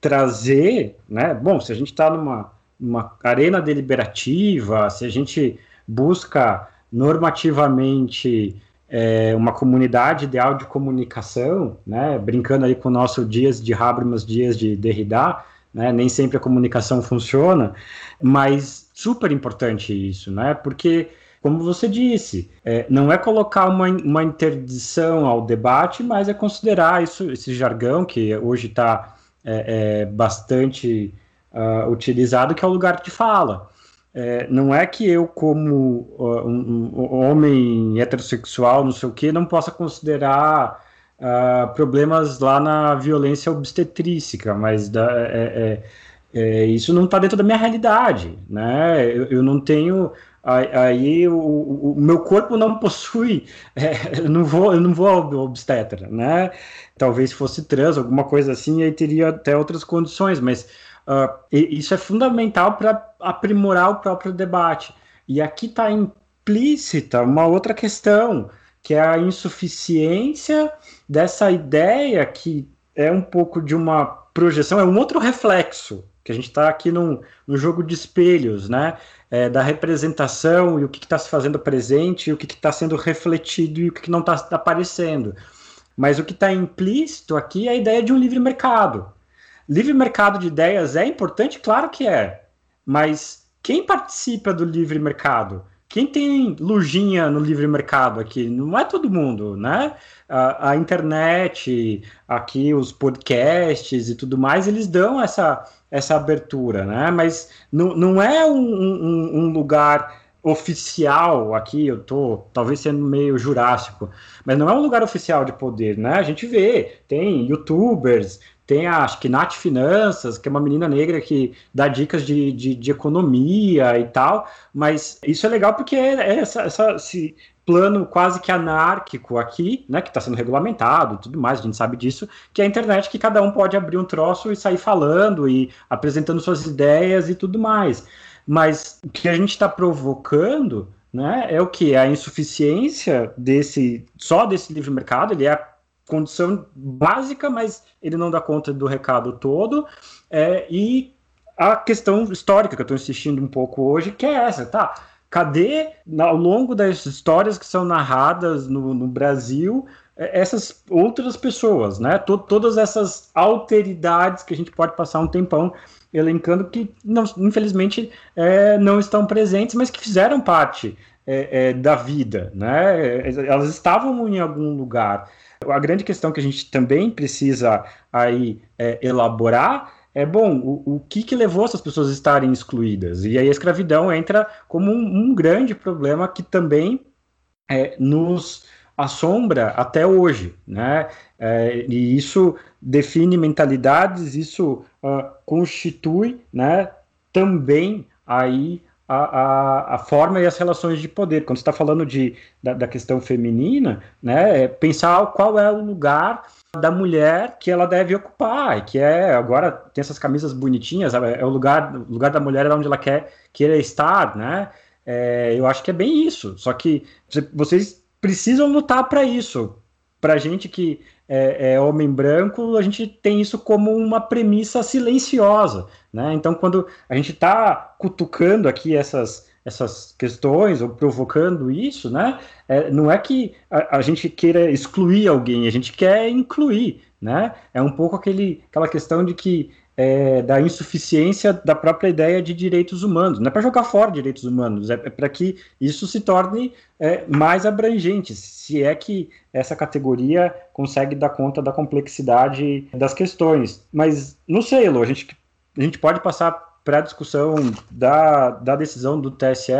trazer, né? Bom, se a gente está numa, numa arena deliberativa, se a gente busca normativamente é, uma comunidade ideal de comunicação, né, brincando aí com o nosso dias de Habermas, dias de Derrida, né, nem sempre a comunicação funciona, mas super importante isso, né, porque, como você disse, é, não é colocar uma, uma interdição ao debate, mas é considerar isso, esse jargão que hoje está é, é, bastante uh, utilizado, que é o lugar de fala. É, não é que eu, como uh, um, um, homem heterossexual, não sei o que, não possa considerar uh, problemas lá na violência obstetrícia, mas da, é, é, é isso não está dentro da minha realidade, né? Eu, eu não tenho aí o, o, meu corpo não possui, é, eu não vou, eu não vou ao obstetra, né? Talvez fosse trans, alguma coisa assim, aí teria até outras condições, mas Uh, isso é fundamental para aprimorar o próprio debate. E aqui está implícita uma outra questão, que é a insuficiência dessa ideia que é um pouco de uma projeção, é um outro reflexo, que a gente está aqui num, num, jogo de espelhos, né? É, da representação e o que está se fazendo presente, e o que está sendo refletido e o que, que não está aparecendo. Mas o que está implícito aqui é a ideia de um livre mercado. Livre mercado de ideias é importante? Claro que é. Mas quem participa do livre mercado? quem tem lujinha no livre mercado aqui? Não é todo mundo, né? A, a, internet, aqui os podcasts e tudo mais, eles dão essa, essa abertura, né? Mas não, não é um, um, um lugar oficial aqui, eu tô talvez sendo meio jurássico, mas não é um lugar oficial de poder, né? A gente vê, tem youtubers, tem a, acho que Nath Finanças, que é uma menina negra que dá dicas de, de, de economia e tal, mas isso é legal porque é, é essa, essa, esse plano quase que anárquico aqui, né, que está sendo regulamentado e tudo mais, a gente sabe disso, que é a internet que cada um pode abrir um troço e sair falando e apresentando suas ideias e tudo mais. Mas o que a gente está provocando né, é o que? A insuficiência desse só desse livre mercado, ele é condição básica, mas ele não dá conta do recado todo. É, e a questão histórica que eu estou insistindo um pouco hoje, que é essa, tá? Cadê, ao longo das histórias que são narradas no, no Brasil, é, essas outras pessoas, né? todas essas alteridades que a gente pode passar um tempão elencando que, não, infelizmente, é, não estão presentes, mas que fizeram parte é, é, da vida, né? Elas estavam em algum lugar. A grande questão que a gente também precisa aí é, elaborar é bom, o, o que, que levou essas pessoas a estarem excluídas? E aí a escravidão entra como um, um grande problema que também é, nos assombra até hoje, né? É, e isso define mentalidades, isso uh, constitui, né, também aí a, a, a, forma e as relações de poder. Quando está falando de, da, da, questão feminina, né, é pensar qual é o lugar da mulher que ela deve ocupar, que é, agora tem essas camisas bonitinhas, é o lugar, o lugar da mulher é onde ela quer, queira estar, né, é, eu acho que é bem isso, só que vocês precisam lutar para isso, para gente que é, é, homem branco, a gente tem isso como uma premissa silenciosa. Né? Então, quando a gente está cutucando aqui essas, essas questões ou provocando isso, né? É, não é que a, a, gente queira excluir alguém, a gente quer incluir. Né? É um pouco aquele, aquela questão de que é, da insuficiência da própria ideia de direitos humanos. Não é para jogar fora direitos humanos, é, é para que isso se torne é, mais abrangente, se é que essa categoria consegue dar conta da complexidade das questões. Mas não sei, Elo, a gente, a gente pode passar para a discussão da, da decisão do TSE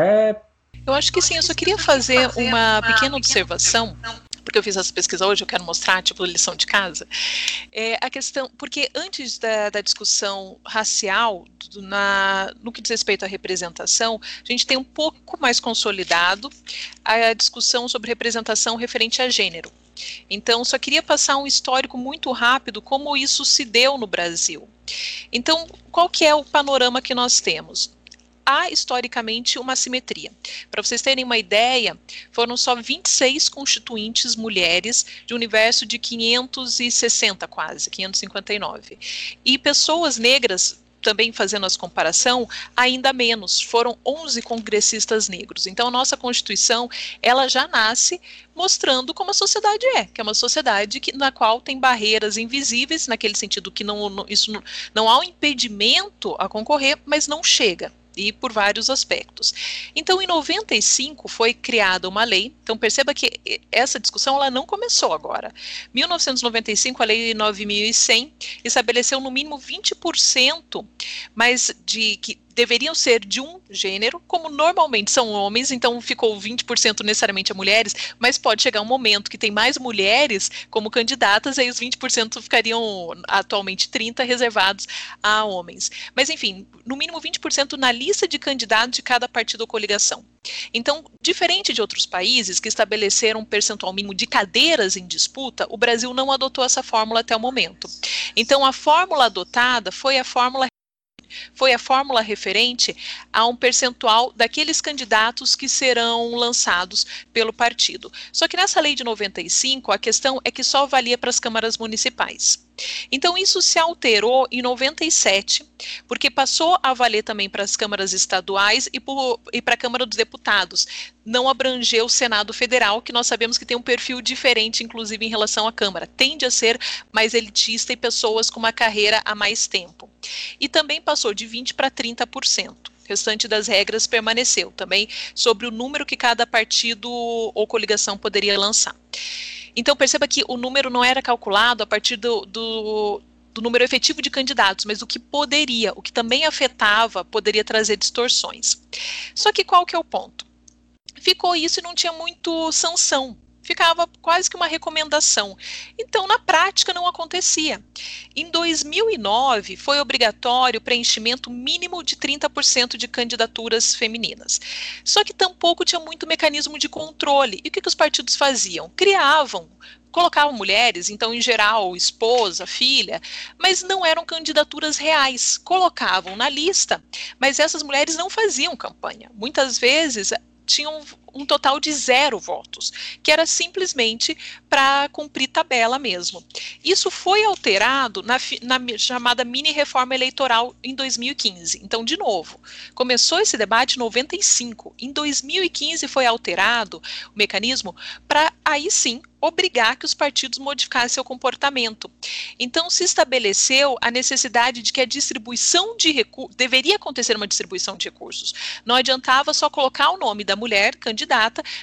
eu acho que sim, eu só queria fazer uma pequena observação porque eu fiz essa pesquisa hoje, eu quero mostrar, tipo, lição de casa. É, a questão, porque antes da, da discussão racial, do, na, no que diz respeito à representação, a gente tem um pouco mais consolidado a discussão sobre representação referente a gênero. Então, só queria passar um histórico muito rápido como isso se deu no Brasil. Então, qual que é o panorama que nós temos? Há historicamente uma simetria. Para vocês terem uma ideia, foram só 26 constituintes mulheres de um universo de 560 quase, 559. E pessoas negras também fazendo as comparação, ainda menos, foram 11 congressistas negros. Então, a nossa Constituição, ela já nasce mostrando como a sociedade é, que é uma sociedade que, na qual tem barreiras invisíveis, naquele sentido que não, isso não, não há um impedimento a concorrer, mas não chega e por vários aspectos. Então, em 95 foi criada uma lei. Então, perceba que essa discussão ela não começou agora. 1995, a lei 9100 estabeleceu no mínimo 20% mais de que deveriam ser de um gênero, como normalmente são homens, então ficou 20% necessariamente a mulheres, mas pode chegar um momento que tem mais mulheres como candidatas, aí os 20% ficariam atualmente 30 reservados a homens. Mas enfim, no mínimo 20% na lista de candidatos de cada partido ou coligação. Então, diferente de outros países que estabeleceram um percentual mínimo de cadeiras em disputa, o Brasil não adotou essa fórmula até o momento. Então, a fórmula adotada foi a fórmula foi a fórmula referente a um percentual daqueles candidatos que serão lançados pelo partido. Só que nessa lei de 95, a questão é que só valia para as câmaras municipais. Então, isso se alterou em 97, porque passou a valer também para as câmaras estaduais e, para a Câmara dos Deputados. Não abrangeu o Senado Federal, que nós sabemos que tem um perfil diferente, inclusive em relação à Câmara. Tende a ser mais elitista e pessoas com uma carreira há mais tempo. E também passou de 20% para 30%. restante das regras permaneceu também sobre o número que cada partido ou coligação poderia lançar. Então perceba que o número não era calculado a partir do, do, do número efetivo de candidatos, mas do que poderia, o que também afetava, poderia trazer distorções. Só que qual que é o ponto? Ficou isso e não tinha muito sanção ficava quase que uma recomendação. Então, na prática, não acontecia. Em 2009, foi obrigatório o preenchimento mínimo de 30% de candidaturas femininas. Só que tampouco tinha muito mecanismo de controle. E o que, que os partidos faziam? Criavam colocavam mulheres, então em geral esposa, filha, mas não eram candidaturas reais. Colocavam na lista, mas essas mulheres não faziam campanha. Muitas vezes tinham um total de zero votos, que era simplesmente para cumprir tabela mesmo. Isso foi alterado na, na, chamada mini reforma eleitoral em 2015. Então, de novo, começou esse debate em 95. Em 2015 foi alterado o mecanismo para aí sim obrigar que os partidos modificassem seu comportamento. Então, se estabeleceu a necessidade de que a distribuição de recursos, deveria acontecer uma distribuição de recursos. Não adiantava só colocar o nome da mulher candidata,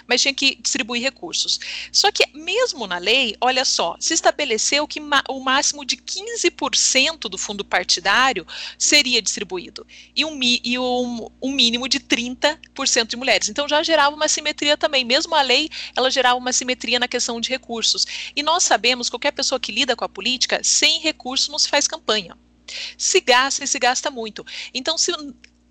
mas tinha que distribuir recursos. Só que, mesmo na lei, olha só, se estabeleceu que o máximo de 15% do fundo partidário seria distribuído, e um, e um, um mínimo de 30% de mulheres. Então, já gerava uma simetria também. Mesmo a lei, ela gerava uma simetria na questão de recursos. E nós sabemos, qualquer pessoa que lida com a política, sem recurso não se faz campanha. Se gasta e se gasta muito. Então, se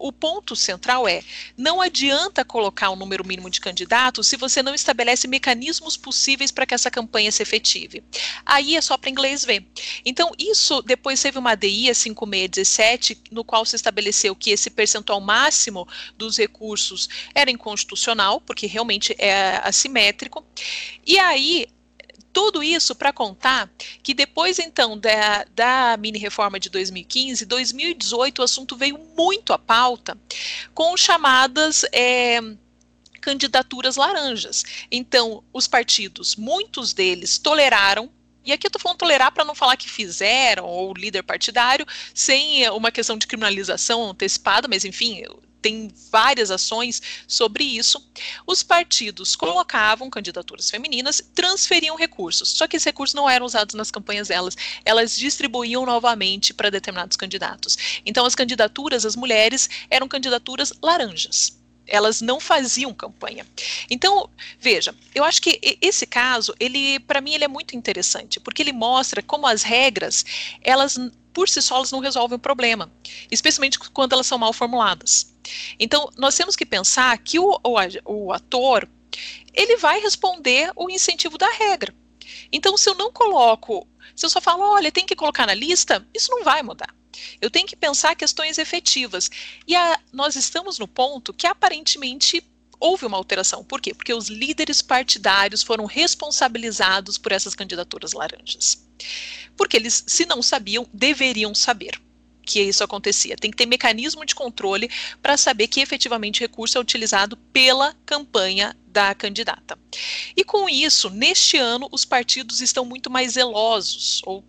o ponto central é: não adianta colocar um número mínimo de candidatos se você não estabelece mecanismos possíveis para que essa campanha se efetive. Aí é só para inglês ver. Então, isso depois teve uma ADI, a 5617, no qual se estabeleceu que esse percentual máximo dos recursos era inconstitucional, porque realmente é assimétrico. E aí tudo isso para contar que depois, então, da, da mini reforma de 2015, 2018, o assunto veio muito à pauta com chamadas. É, candidaturas laranjas. Então, os partidos, muitos deles toleraram e aqui eu estou falando tolerar para não falar que fizeram, ou líder partidário, sem uma questão de criminalização antecipada, mas enfim, tem várias ações sobre isso. Os partidos colocavam candidaturas femininas, transferiam recursos, só que esses recursos não eram usados nas campanhas delas, elas distribuíam novamente para determinados candidatos. Então, as candidaturas, as mulheres, eram candidaturas laranjas elas não faziam campanha. Então, veja, eu acho que esse caso, ele, para mim, ele é muito interessante, porque ele mostra como as regras, elas por si só não resolvem o problema, especialmente quando elas são mal formuladas. Então, nós temos que pensar que o, o, o ator, ele vai responder o incentivo da regra. Então, se eu não coloco, se eu só falo, olha, tem que colocar na lista, isso não vai mudar. Eu tenho que pensar questões efetivas. E a, nós estamos no ponto que aparentemente houve uma alteração. Por quê? Porque os líderes partidários foram responsabilizados por essas candidaturas laranjas. Porque eles, se não sabiam, deveriam saber que isso acontecia. Tem que ter mecanismo de controle para saber que efetivamente o recurso é utilizado pela campanha da candidata. E com isso, neste ano, os partidos estão muito mais zelosos, ou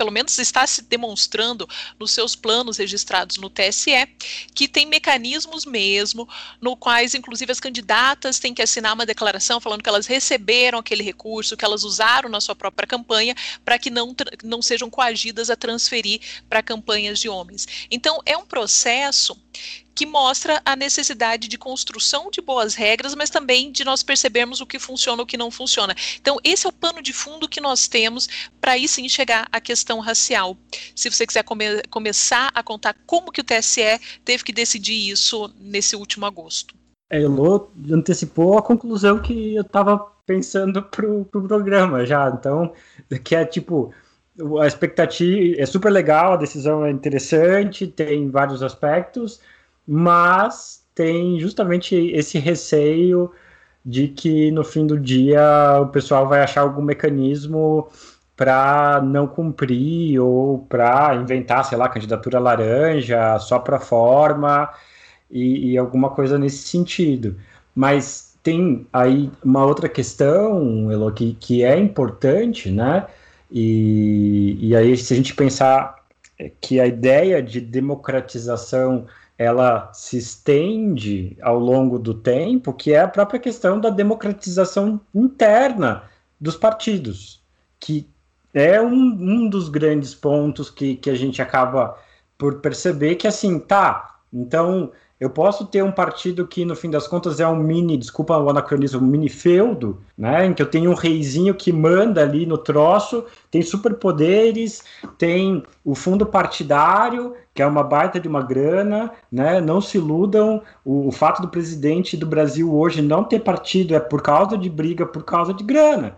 pelo menos está se demonstrando nos seus planos registrados no TSE, que tem mecanismos mesmo, no quais, inclusive, as candidatas têm que assinar uma declaração falando que elas receberam aquele recurso, que elas usaram na sua própria campanha, para que não, não sejam coagidas a transferir para campanhas de homens. Então, é um processo que mostra a necessidade de construção de boas regras, mas também de nós percebermos o que funciona e o que não funciona. Então, esse é o pano de fundo que nós temos para aí sim chegar à questão racial. Se você quiser come começar a contar como que o TSE teve que decidir isso nesse último agosto. É, Elô antecipou a conclusão que eu estava pensando para o pro programa já. Então, que é tipo, a expectativa é super legal, a decisão é interessante, tem vários aspectos, mas tem justamente esse receio de que no fim do dia o pessoal vai achar algum mecanismo para não cumprir ou para inventar, sei lá, candidatura laranja só para forma e, e, alguma coisa nesse sentido. Mas tem aí uma outra questão, Elo, que, que é importante, né? E, e aí, se a gente pensar que a ideia de democratização ela se estende ao longo do tempo, que é a própria questão da democratização interna dos partidos, que é um, um dos grandes pontos que, que a gente acaba por perceber que assim, tá, então eu posso ter um partido que, no fim das contas, é um mini, desculpa o anacronismo, um mini feudo, né? Em que eu tenho um reizinho que manda ali no troço, tem superpoderes, tem o fundo partidário, que é uma baita de uma grana, né? Não se iludam, o, o fato do presidente do Brasil hoje não ter partido é por causa de briga, por causa de grana,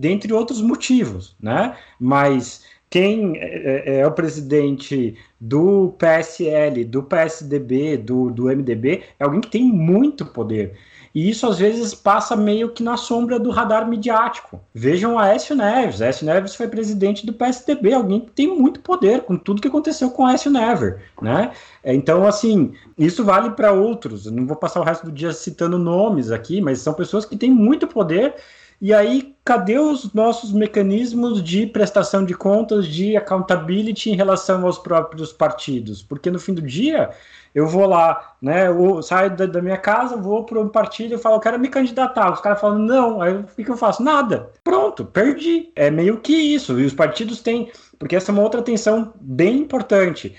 dentre outros motivos, né? Mas quem é, é, é, o presidente do PSL, do PSDB, do, do MDB, é alguém que tem muito poder. E isso às vezes passa meio que na sombra do radar midiático. Vejam Aécio Neves. Aécio Neves foi presidente do PSDB, alguém que tem muito poder com tudo que aconteceu com Aécio Neves, né? Então, assim, isso vale para outros. Eu não vou passar o resto do dia citando nomes aqui, mas são pessoas que têm muito poder e aí, cadê os nossos mecanismos de prestação de contas, de accountability em relação aos próprios partidos? Porque no fim do dia, eu vou lá, né? Eu saio da, da minha casa, vou para um partido e falo, eu quero me candidatar. Os caras falam, não. Aí o que eu faço? Nada. Pronto, perdi. É meio que isso. E os partidos têm. Porque essa é uma outra tensão bem importante.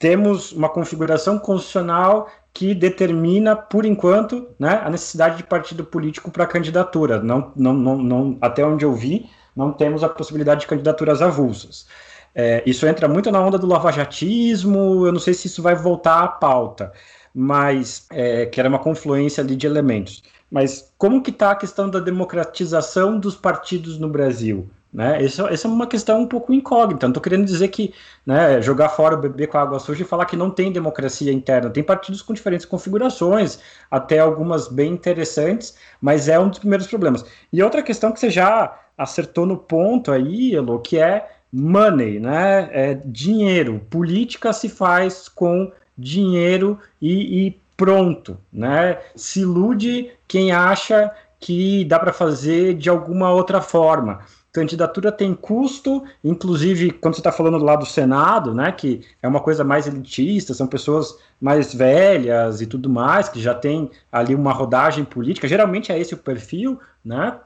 Temos uma configuração constitucional que determina, por enquanto, né, a necessidade de partido político para candidatura. Não, não, não, não, até onde eu vi, não temos a possibilidade de candidaturas avulsas. É, isso entra muito na onda do lavajatismo, eu não sei se isso vai voltar à pauta, mas é, que era uma confluência ali de elementos. Mas como que está a questão da democratização dos partidos no Brasil? Né? Essa, essa é uma questão um pouco incógnita. Não estou querendo dizer que né, jogar fora o bebê com a água suja e falar que não tem democracia interna. Tem partidos com diferentes configurações, até algumas bem interessantes, mas é um dos primeiros problemas. E outra questão que você já acertou no ponto aí, Elo, que é money, né? É dinheiro. Política se faz com dinheiro e, e pronto, né? Se ilude quem acha que dá para fazer de alguma outra forma candidatura tem custo, inclusive quando você está falando lá do Senado, né, que é uma coisa mais elitista, são pessoas mais velhas e tudo mais, que já tem ali uma rodagem política, geralmente é esse o perfil, né,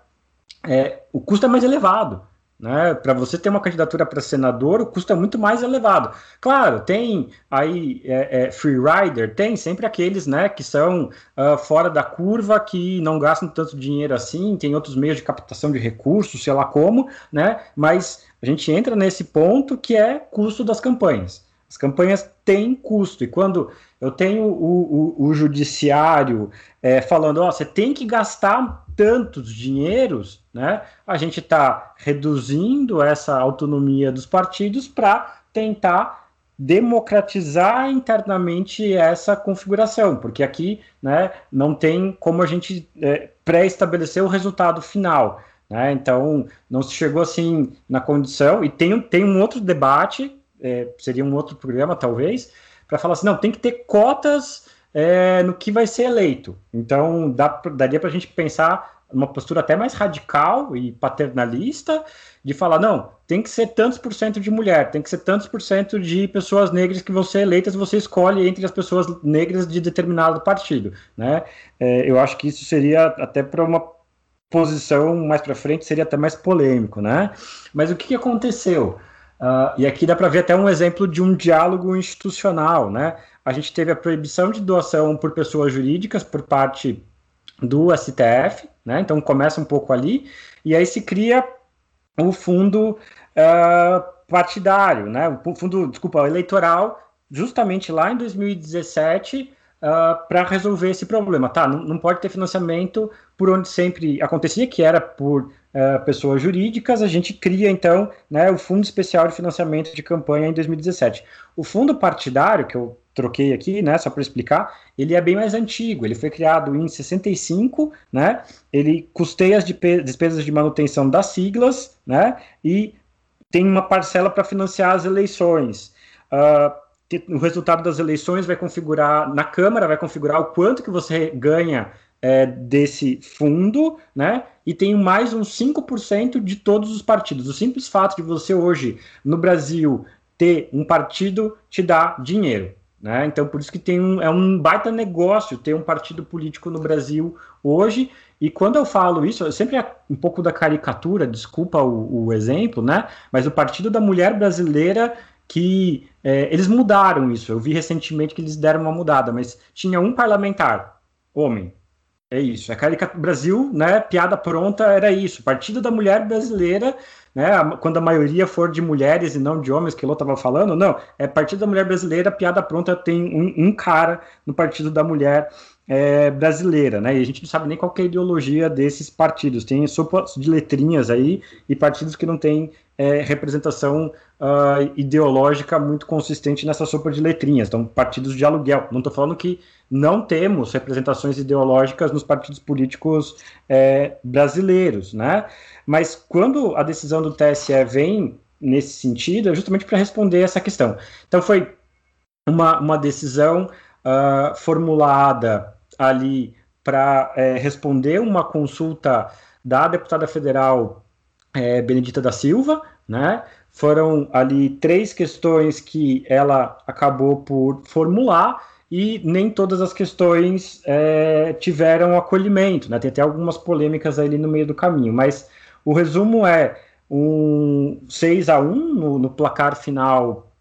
é, o custo é mais elevado. Né? Para você ter uma candidatura para senador, o custo é muito mais elevado. Claro, tem aí é, é, free rider, tem sempre aqueles né, que são uh, fora da curva, que não gastam tanto dinheiro assim, tem outros meios de captação de recursos, sei lá como, né? mas a gente entra nesse ponto que é custo das campanhas. As campanhas têm custo, e quando eu tenho o, o, o judiciário é, falando, ó, você tem que gastar tantos dinheiros, né? A gente está reduzindo essa autonomia dos partidos para tentar democratizar internamente essa configuração, porque aqui, né, não tem como a gente é, pré-estabelecer o resultado final. Né? Então, não se chegou assim na condição, e tem, tem um outro debate, é, seria um outro programa, talvez, para falar assim: não, tem que ter cotas é, no que vai ser eleito. Então, dá, daria para a gente pensar uma postura até mais radical e paternalista de falar, não, tem que ser tantos por cento de mulher, tem que ser tantos por cento de pessoas negras que vão ser eleitas, você escolhe entre as pessoas negras de determinado partido, né? É, eu acho que isso seria até para uma posição mais para frente seria até mais polêmico, né? Mas o que, que aconteceu? Uh, e aqui dá para ver até um exemplo de um diálogo institucional, né? A gente teve a proibição de doação por pessoas jurídicas por parte do STF, né? Então começa um pouco ali, e aí se cria o fundo uh, partidário, né? O fundo, desculpa, eleitoral, justamente lá em 2017 uh, para resolver esse problema. Tá, não, não, pode ter financiamento por onde sempre acontecia, que era por uh, pessoas jurídicas, a gente cria então né, o Fundo Especial de Financiamento de Campanha em 2017. O fundo partidário, que eu troquei aqui, né, só para explicar, ele é bem mais antigo, ele foi criado em 65, né, ele custeia as despesas de manutenção das siglas, né, e tem uma parcela para financiar as eleições. Uh, o resultado das eleições vai configurar na Câmara, vai configurar o quanto que você ganha é, desse fundo, né? E tem mais uns 5% de todos os partidos. O simples fato de você hoje, no Brasil, ter um partido te dá dinheiro. Né? Então, por isso que tem um, é um baita negócio ter um partido político no Brasil hoje. E quando eu falo isso, eu sempre é um pouco da caricatura, desculpa o, o exemplo, né? Mas o Partido da Mulher Brasileira que é, eles mudaram isso. Eu vi recentemente que eles deram uma mudada, mas tinha um parlamentar, homem. É isso. A caricatura Brasil, né? Piada pronta era isso. Partido da Mulher Brasileira né, quando a maioria for de mulheres e não de homens, que Lô estava falando, não, é Partido da Mulher Brasileira, piada pronta, tem um, um cara no Partido da Mulher é, Brasileira, né, e a gente não sabe nem qual é a ideologia desses partidos, tem sopas de letrinhas aí, e partidos que não têm é, representação uh, ideológica muito consistente nessa sopa de letrinhas, então partidos de aluguel, não estou falando que não temos representações ideológicas nos partidos políticos é, brasileiros, né, mas quando a decisão do TSE vem nesse sentido, é justamente para responder essa questão. Então, foi uma, uma decisão uh, formulada ali para é, responder uma consulta da deputada federal é, Benedita da Silva, né? Foram ali três questões que ela acabou por formular e nem todas as questões é, tiveram acolhimento, né? Tem até algumas polêmicas ali no meio do caminho, mas o resumo é um 6 a 1 no, no placar final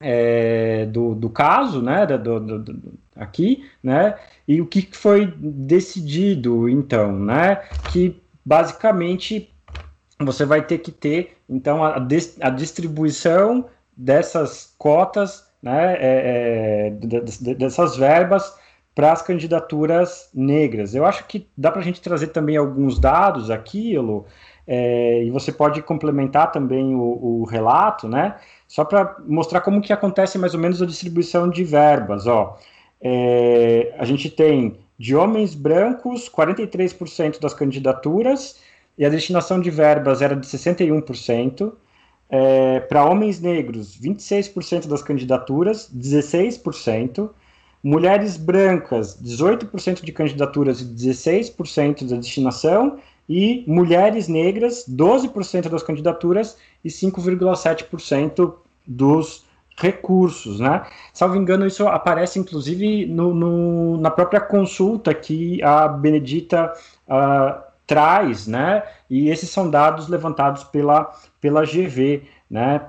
é, do, do caso, né, do, do, do, aqui, né, e o que foi decidido, então, né, que basicamente você vai ter que ter, então, a, a distribuição dessas cotas, né, é, é, dessas verbas para as candidaturas negras. Eu acho que dá para a gente trazer também alguns dados aqui, Elo, é, e você pode complementar também o, o relato, né? Só para mostrar como que acontece mais ou menos a distribuição de verbas, ó. É, a gente tem de homens brancos 43% das candidaturas e a destinação de verbas era de 61%. É, para homens negros, 26% das candidaturas, 16%. Mulheres brancas, 18% de candidaturas e 16% da destinação e mulheres negras, 12% das candidaturas e 5,7% dos recursos, né? Salvo engano, isso aparece inclusive no, no, na própria consulta que a Benedita uh, traz, né? E esses são dados levantados pela, pela GV, né?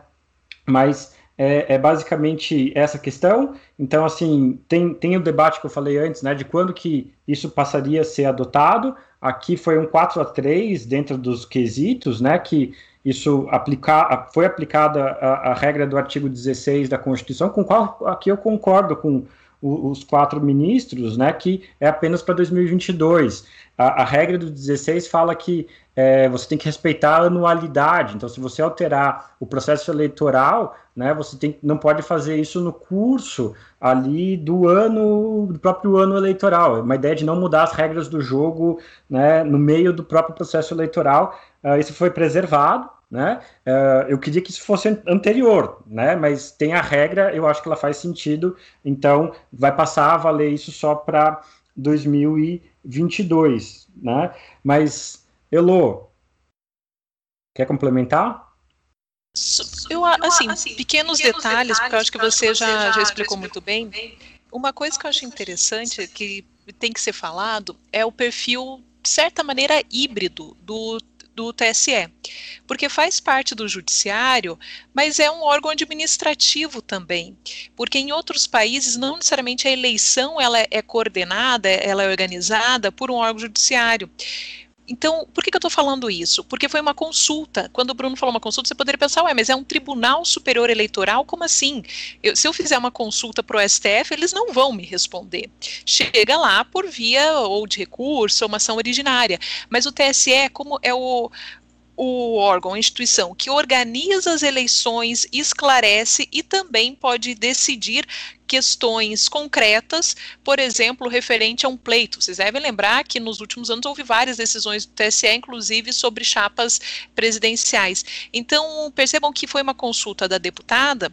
Mas é, é, basicamente essa questão. Então, assim, tem, tem o debate que eu falei antes, né? De quando que isso passaria a ser adotado. Aqui foi um 4 a 3 dentro dos quesitos, né? Que isso aplicar, foi aplicada a, a, regra do artigo 16 da Constituição, com qual aqui eu concordo com o, os quatro ministros, né? Que é apenas para 2022. A, a, regra do 16 fala que é, você tem que respeitar a anualidade. Então, se você alterar o processo eleitoral, né, você tem, não pode fazer isso no curso ali do ano, do próprio ano eleitoral. É uma ideia de não mudar as regras do jogo né, no meio do próprio processo eleitoral. Uh, isso foi preservado. Né? Uh, eu queria que isso fosse anterior, né? mas tem a regra, eu acho que ela faz sentido, então vai passar a valer isso só para 2022. Né? Mas Elô, quer complementar? Eu, assim, pequenos, pequenos detalhes, detalhes, porque eu acho que você, já, já, já explicou muito bem. bem. Uma coisa que eu acho interessante, que tem que ser falado, é o perfil, de certa maneira, híbrido do do TSE, porque faz parte do judiciário, mas é um órgão administrativo também, porque em outros países não necessariamente a eleição ela é coordenada, ela é organizada por um órgão judiciário. Então, por que, que eu estou falando isso? Porque foi uma consulta. Quando o Bruno falou uma consulta, você poderia pensar, ué, mas é um tribunal superior eleitoral? Como assim? Eu, se eu fizer uma consulta para o STF, eles não vão me responder. Chega lá por via ou de recurso, ou uma ação originária. Mas o TSE, como é o, o órgão, a instituição que organiza as eleições, esclarece e também pode decidir questões concretas, por exemplo, referente a um pleito. Vocês devem lembrar que nos últimos anos houve várias decisões do TSE, inclusive sobre chapas presidenciais. Então, percebam que foi uma consulta da deputada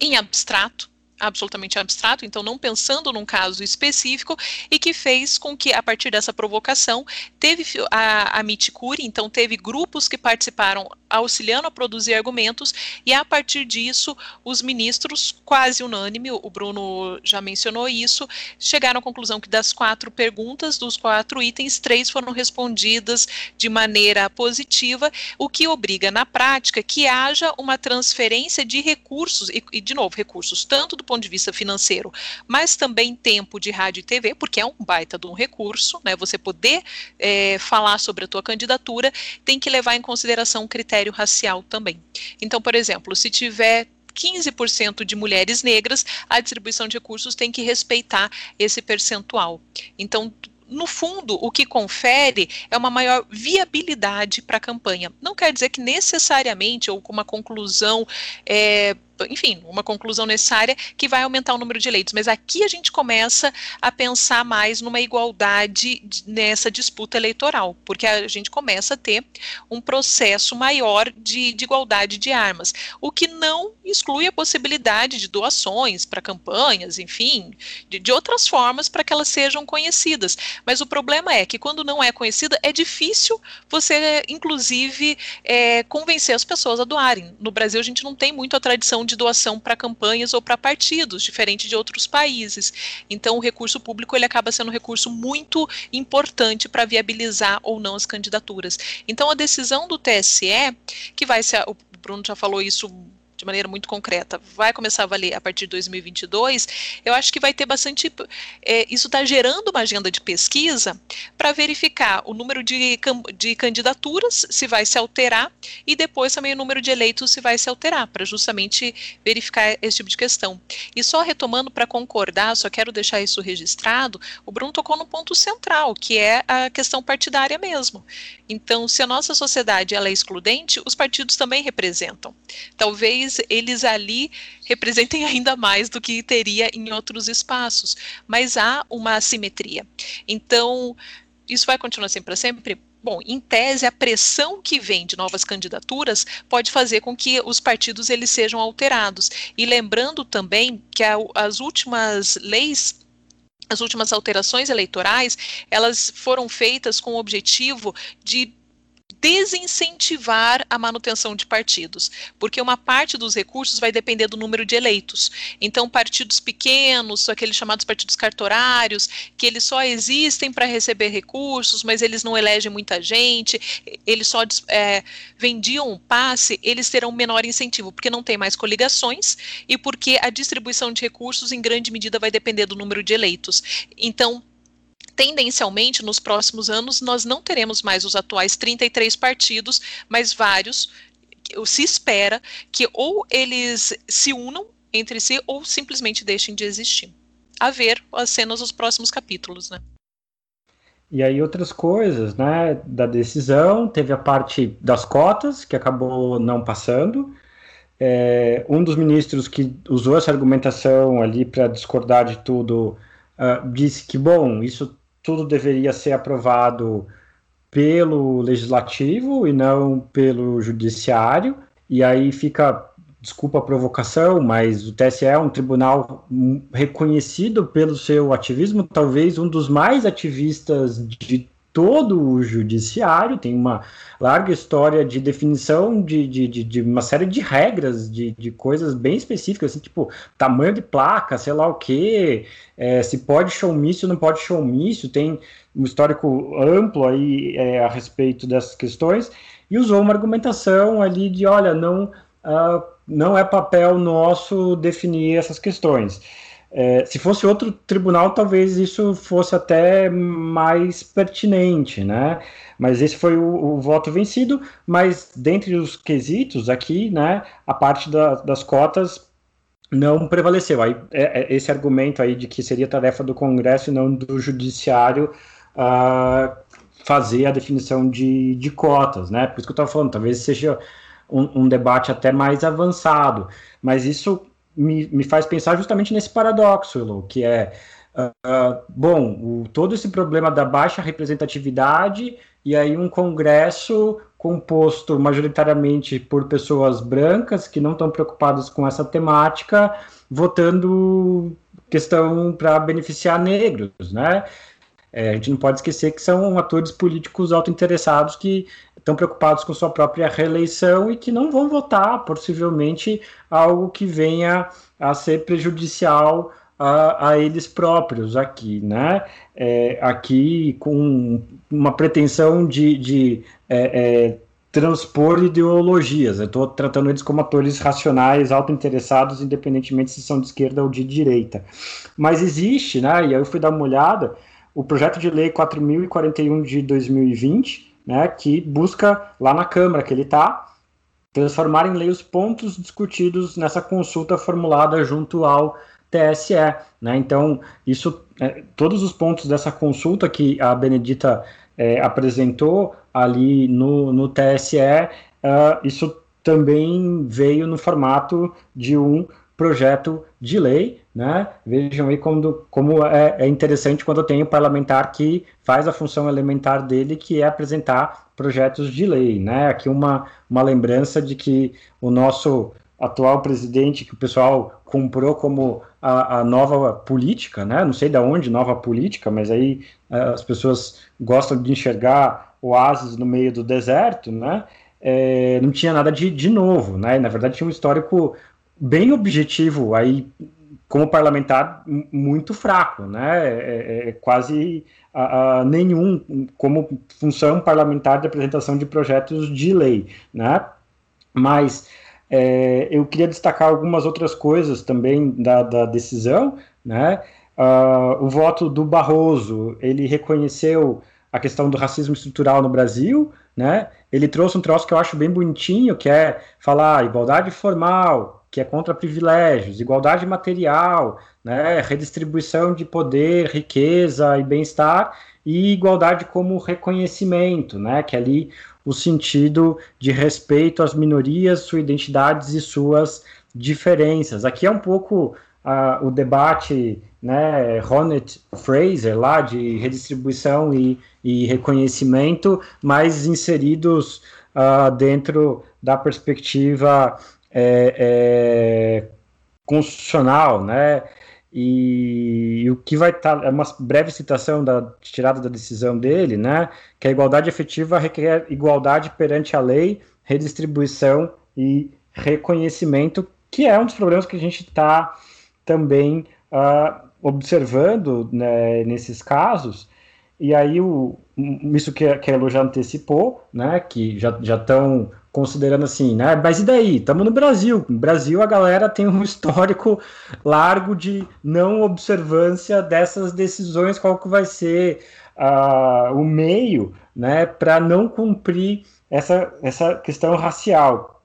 em abstrato, absolutamente abstrato, então não pensando num caso específico, e que fez com que, a partir dessa provocação, teve a, a Miticuri, então teve grupos que participaram auxiliando a produzir argumentos, e a partir disso, os ministros, quase unânime, o Bruno já mencionou isso, chegaram à conclusão que das quatro perguntas, dos quatro itens, três foram respondidas de maneira positiva, o que obriga, na prática, que haja uma transferência de recursos, e, e de novo, recursos tanto do ponto de vista financeiro, mas também tempo de rádio e TV, porque é um baita de um recurso, né? Você poder é, falar sobre a tua candidatura tem que levar em consideração o critério racial também. Então, por exemplo, se tiver 15% de mulheres negras, a distribuição de recursos tem que respeitar esse percentual. Então, no fundo, o que confere é uma maior viabilidade para a campanha. Não quer dizer que necessariamente, ou com uma conclusão é, enfim, uma conclusão necessária que vai aumentar o número de eleitos. Mas aqui a gente começa a pensar mais numa igualdade nessa disputa eleitoral, porque a gente começa a ter um processo maior de, de igualdade de armas, o que não exclui a possibilidade de doações para campanhas, enfim, de, de outras formas para que elas sejam conhecidas. Mas o problema é que quando não é conhecida, é difícil você, inclusive, é, convencer as pessoas a doarem. No Brasil, a gente não tem muito a tradição de doação para campanhas ou para partidos, diferente de outros países. Então, o recurso público ele acaba sendo um recurso muito importante para viabilizar ou não as candidaturas. Então, a decisão do TSE, que vai ser, o Bruno já falou isso de maneira muito concreta, vai começar a valer a partir de 2022, eu acho que vai ter bastante. É, isso está gerando uma agenda de pesquisa para verificar o número de, de candidaturas, se vai se alterar, e depois também o número de eleitos, se vai se alterar, para justamente verificar esse tipo de questão. E só retomando para concordar, só quero deixar isso registrado, o Bruno tocou no ponto central, que é a questão partidária mesmo. Então, se a nossa sociedade ela é excludente, os partidos também representam. Talvez eles ali representem ainda mais do que teria em outros espaços, mas há uma assimetria. Então, isso vai continuar assim para sempre? Bom, em tese, a pressão que vem de novas candidaturas pode fazer com que os partidos eles sejam alterados. E lembrando também que a, as últimas leis as últimas alterações eleitorais, elas foram feitas com o objetivo de desincentivar a manutenção de partidos, porque uma parte dos recursos vai depender do número de eleitos. Então, partidos pequenos, aqueles chamados partidos cartorários, que eles só existem para receber recursos, mas eles não elegem muita gente, eles só é, vendiam um passe, eles terão menor incentivo, porque não tem mais coligações e porque a distribuição de recursos, em grande medida, vai depender do número de eleitos. Então, tendencialmente, nos próximos anos, nós não teremos mais os atuais 33 partidos, mas vários. Se espera que ou eles se unam entre si ou simplesmente deixem de existir. A ver as cenas dos próximos capítulos, né? E aí outras coisas, né, da decisão, teve a parte das cotas, que acabou não passando. É, um dos ministros que usou essa argumentação ali para discordar de tudo uh, disse que, bom, isso tudo deveria ser aprovado pelo legislativo e não pelo judiciário. E aí fica, desculpa a provocação, mas o TSE é um tribunal reconhecido pelo seu ativismo, talvez um dos mais ativistas de todo o judiciário, tem uma larga história de definição de, de, de, de uma série de regras, de, de coisas bem específicas, assim, tipo tamanho de placa, sei lá o que, é, se pode showmício ou não pode showmício, tem um histórico amplo aí é, a respeito dessas questões, e usou uma argumentação ali de, olha, não, uh, não é papel nosso definir essas questões. É, se fosse outro tribunal, talvez isso fosse até mais pertinente, né? Mas esse foi o, o voto vencido. Mas dentre os quesitos aqui, né, a parte da, das cotas não prevaleceu. Aí é, é, esse argumento aí de que seria tarefa do Congresso e não do Judiciário uh, fazer a definição de, de cotas, né? Por isso que eu estava falando, talvez seja um, um debate até mais avançado. Mas isso me, me faz pensar justamente nesse paradoxo, Elo, que é, uh, bom, o, todo esse problema da baixa representatividade e aí um congresso composto majoritariamente por pessoas brancas que não estão preocupadas com essa temática votando questão para beneficiar negros, né? É, a gente não pode esquecer que são atores políticos autointeressados que estão preocupados com sua própria reeleição e que não vão votar, possivelmente, algo que venha a ser prejudicial a, a eles próprios aqui, né? É, aqui com uma pretensão de, de é, é transpor ideologias. Eu estou tratando eles como atores racionais, autointeressados, independentemente se são de esquerda ou de direita. Mas existe, né? E aí eu fui dar uma olhada o projeto de lei 4041 de 2020, né, que busca lá na Câmara que ele está transformar em lei os pontos discutidos nessa consulta formulada junto ao TSE, né? Então isso, é, todos os pontos dessa consulta que a Benedita é, apresentou ali no, no TSE, uh, isso também veio no formato de um projeto de lei, né? Vejam aí como, como é, é, interessante quando tem um parlamentar que faz a função elementar dele, que é apresentar projetos de lei, né? Aqui uma, uma lembrança de que o nosso atual presidente, que o pessoal comprou como a, a nova política, né? Não sei de onde nova política, mas aí é, as pessoas gostam de enxergar oásis no meio do deserto, né? É, não tinha nada de, de novo, né? Na verdade tinha um histórico bem objetivo aí como parlamentar muito fraco, né? É, é, é quase a, a nenhum como função parlamentar de apresentação de projetos de lei, né? Mas é, eu queria destacar algumas outras coisas também da, da decisão, né? Uh, o voto do Barroso, ele reconheceu a questão do racismo estrutural no Brasil, né? Ele trouxe um troço que eu acho bem bonitinho, que é falar igualdade formal, que é contra privilégios, igualdade material, né, redistribuição de poder, riqueza e bem-estar, e igualdade como reconhecimento, né, que é ali o sentido de respeito às minorias, suas identidades e suas diferenças. Aqui é um pouco uh, o debate, né, Ronett Fraser lá de redistribuição e, e reconhecimento, mas inseridos uh, dentro da perspectiva é, é, constitucional, né? E, e, o que vai estar tá, é uma breve citação da tirada da decisão dele, né? Que a igualdade efetiva requer igualdade perante a lei, redistribuição e reconhecimento, que é um dos problemas que a gente está também uh, observando né, nesses casos. E aí o, isso que, que a Elo já antecipou, né? Que já estão considerando assim, né? Mas e daí? Estamos no Brasil. No Brasil, a galera tem um histórico largo de não observância dessas decisões, qual que vai ser uh, o meio, né, para não cumprir essa, essa questão racial.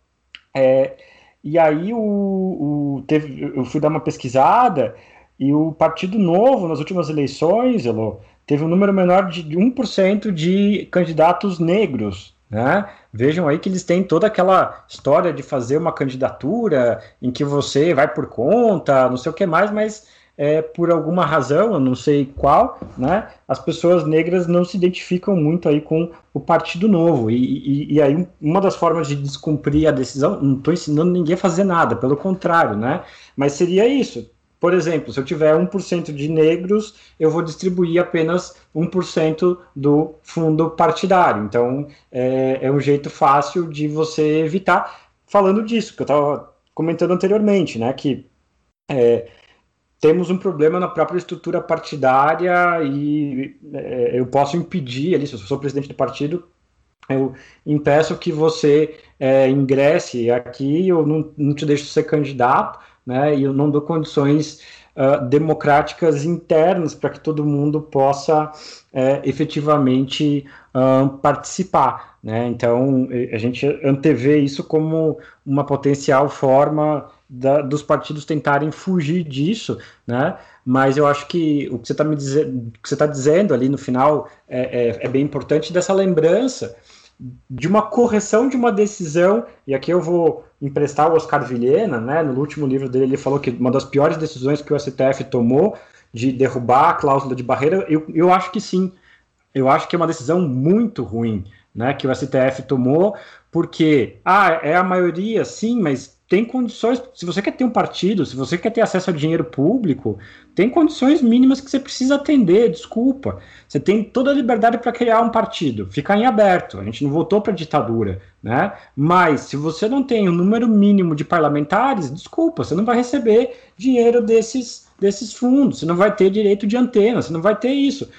É, e aí o, o, teve, eu fui dar uma pesquisada e o Partido Novo, nas últimas eleições, Elo, teve um número menor de 1% de candidatos negros né? Vejam aí que eles têm toda aquela história de fazer uma candidatura em que você vai por conta, não sei o que mais, mas é, por alguma razão, eu não sei qual, né, as pessoas negras não se identificam muito aí com o Partido Novo. E, e, e aí, uma das formas de descumprir a decisão, não estou ensinando ninguém a fazer nada, pelo contrário, né? Mas seria isso: por exemplo, se eu tiver 1% de negros, eu vou distribuir apenas 1% do fundo partidário. Então, é, é, um jeito fácil de você evitar. Falando disso, que eu estava comentando anteriormente, né, que é, temos um problema na própria estrutura partidária e é, eu posso impedir, ali, se eu sou presidente do partido, eu impeço que você é, ingresse aqui, eu não, não te deixo ser candidato, né, e eu não dou condições uh, democráticas internas para que todo mundo possa uh, efetivamente uh, participar. Né? Então, a gente antevê isso como uma potencial forma da, dos partidos tentarem fugir disso, né? mas eu acho que o que você está me dizendo, que você está dizendo ali no final é, é, é bem importante dessa lembrança de uma correção de uma decisão, e aqui eu vou emprestar o Oscar Vilhena, né, no último livro dele ele falou que uma das piores decisões que o STF tomou de derrubar a cláusula de barreira, eu, eu acho que sim, eu acho que é uma decisão muito ruim, né, que o STF tomou, porque, ah, é a maioria, sim, mas tem condições, se você quer ter um partido, se você quer ter acesso a dinheiro público, tem condições mínimas que você precisa atender, desculpa. Você tem toda a liberdade para criar um partido, ficar em aberto. A gente não voltou para a ditadura, né? Mas se você não tem o um número mínimo de parlamentares, desculpa, você não vai receber dinheiro desses, desses fundos, você não vai ter direito de antena, você não vai ter isso.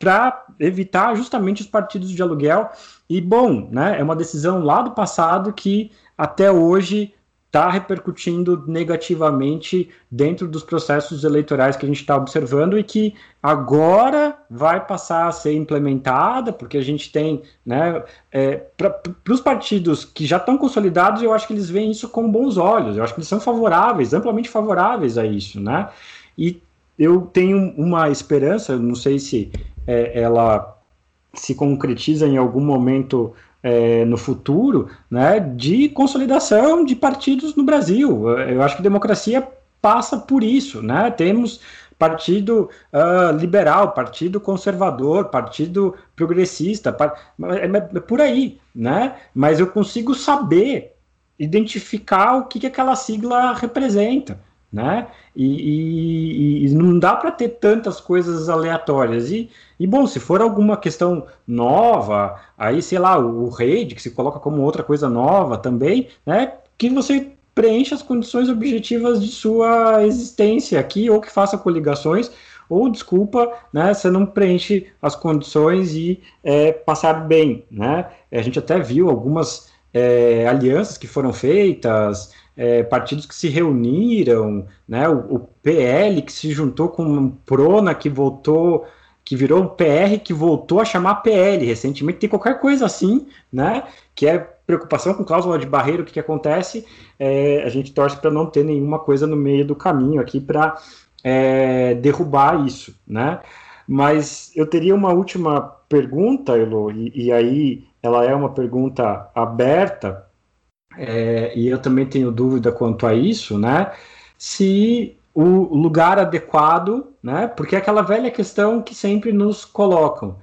Para evitar justamente os partidos de aluguel. E, bom, né, é uma decisão lá do passado que até hoje está repercutindo negativamente dentro dos processos eleitorais que a gente está observando e que agora vai passar a ser implementada, porque a gente tem, né, é, para os partidos que já estão consolidados, eu acho que eles veem isso com bons olhos, eu acho que eles são favoráveis, amplamente favoráveis a isso, né, e eu tenho uma esperança, não sei se é, ela se concretiza em algum momento é, no futuro, né, de consolidação de partidos no Brasil. Eu acho que democracia passa por isso, né? Temos partido uh, liberal, partido conservador, partido progressista, par... é, é, por aí, né? Mas eu consigo saber, identificar o que, que aquela sigla representa né? E, e, e não dá para ter tantas coisas aleatórias. E, e, bom, se for alguma questão nova, aí sei lá, o, RAID, que se coloca como outra coisa nova também, né? Que você preencha as condições objetivas de sua existência aqui, ou que faça coligações, ou desculpa, né, você não preenche as condições e é, passar bem, né? A gente até viu algumas é, alianças que foram feitas, é, partidos que se reuniram, né, o, o, PL que se juntou com o Prona que voltou, que virou um PR que voltou a chamar PL recentemente, tem qualquer coisa assim, né, que é preocupação com cláusula de barreira, o que, que acontece, é, a gente torce para não ter nenhuma coisa no meio do caminho aqui para é, derrubar isso, né, mas eu teria uma última pergunta, Elo, e, e aí ela é uma pergunta aberta, é, e eu também tenho dúvida quanto a isso, né? Se o lugar adequado, né? Porque é aquela velha questão que sempre nos colocam.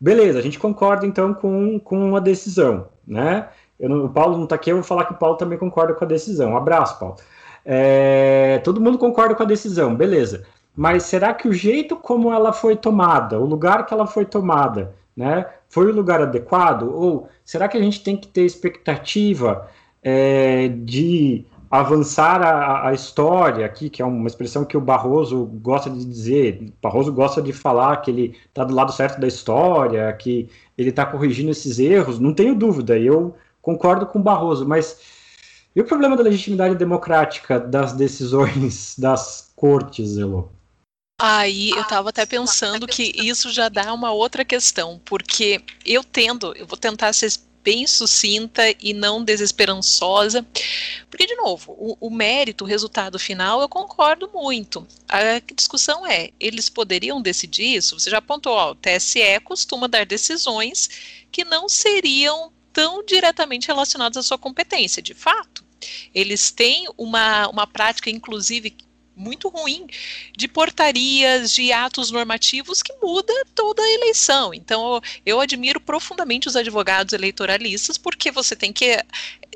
Beleza, a gente concorda então com, com a decisão, né? Não, o Paulo não está aqui, eu vou falar que o Paulo também concorda com a decisão. Um abraço, Paulo. É, todo mundo concorda com a decisão, beleza. Mas será que o jeito como ela foi tomada, o lugar que ela foi tomada, né, foi o lugar adequado? Ou será que a gente tem que ter expectativa é, de avançar a, a, história aqui, que é uma expressão que o Barroso gosta de dizer. Barroso gosta de falar que ele está do lado certo da história, que ele está corrigindo esses erros. Não tenho dúvida, eu concordo com o Barroso, mas e o problema da legitimidade democrática das decisões das cortes, Elo? Aí eu estava até pensando que isso já dá uma outra questão, porque eu tendo, eu vou tentar ser bem sucinta e não desesperançosa. Porque, de novo, o, o, mérito, o resultado final, eu concordo muito. A discussão é: eles poderiam decidir isso? Você já apontou, ó, o TSE costuma dar decisões que não seriam tão diretamente relacionadas à sua competência, de fato. Eles têm uma, uma prática, inclusive, muito ruim de portarias, de atos normativos que muda toda a eleição. Então, eu admiro profundamente os advogados eleitoralistas porque você tem que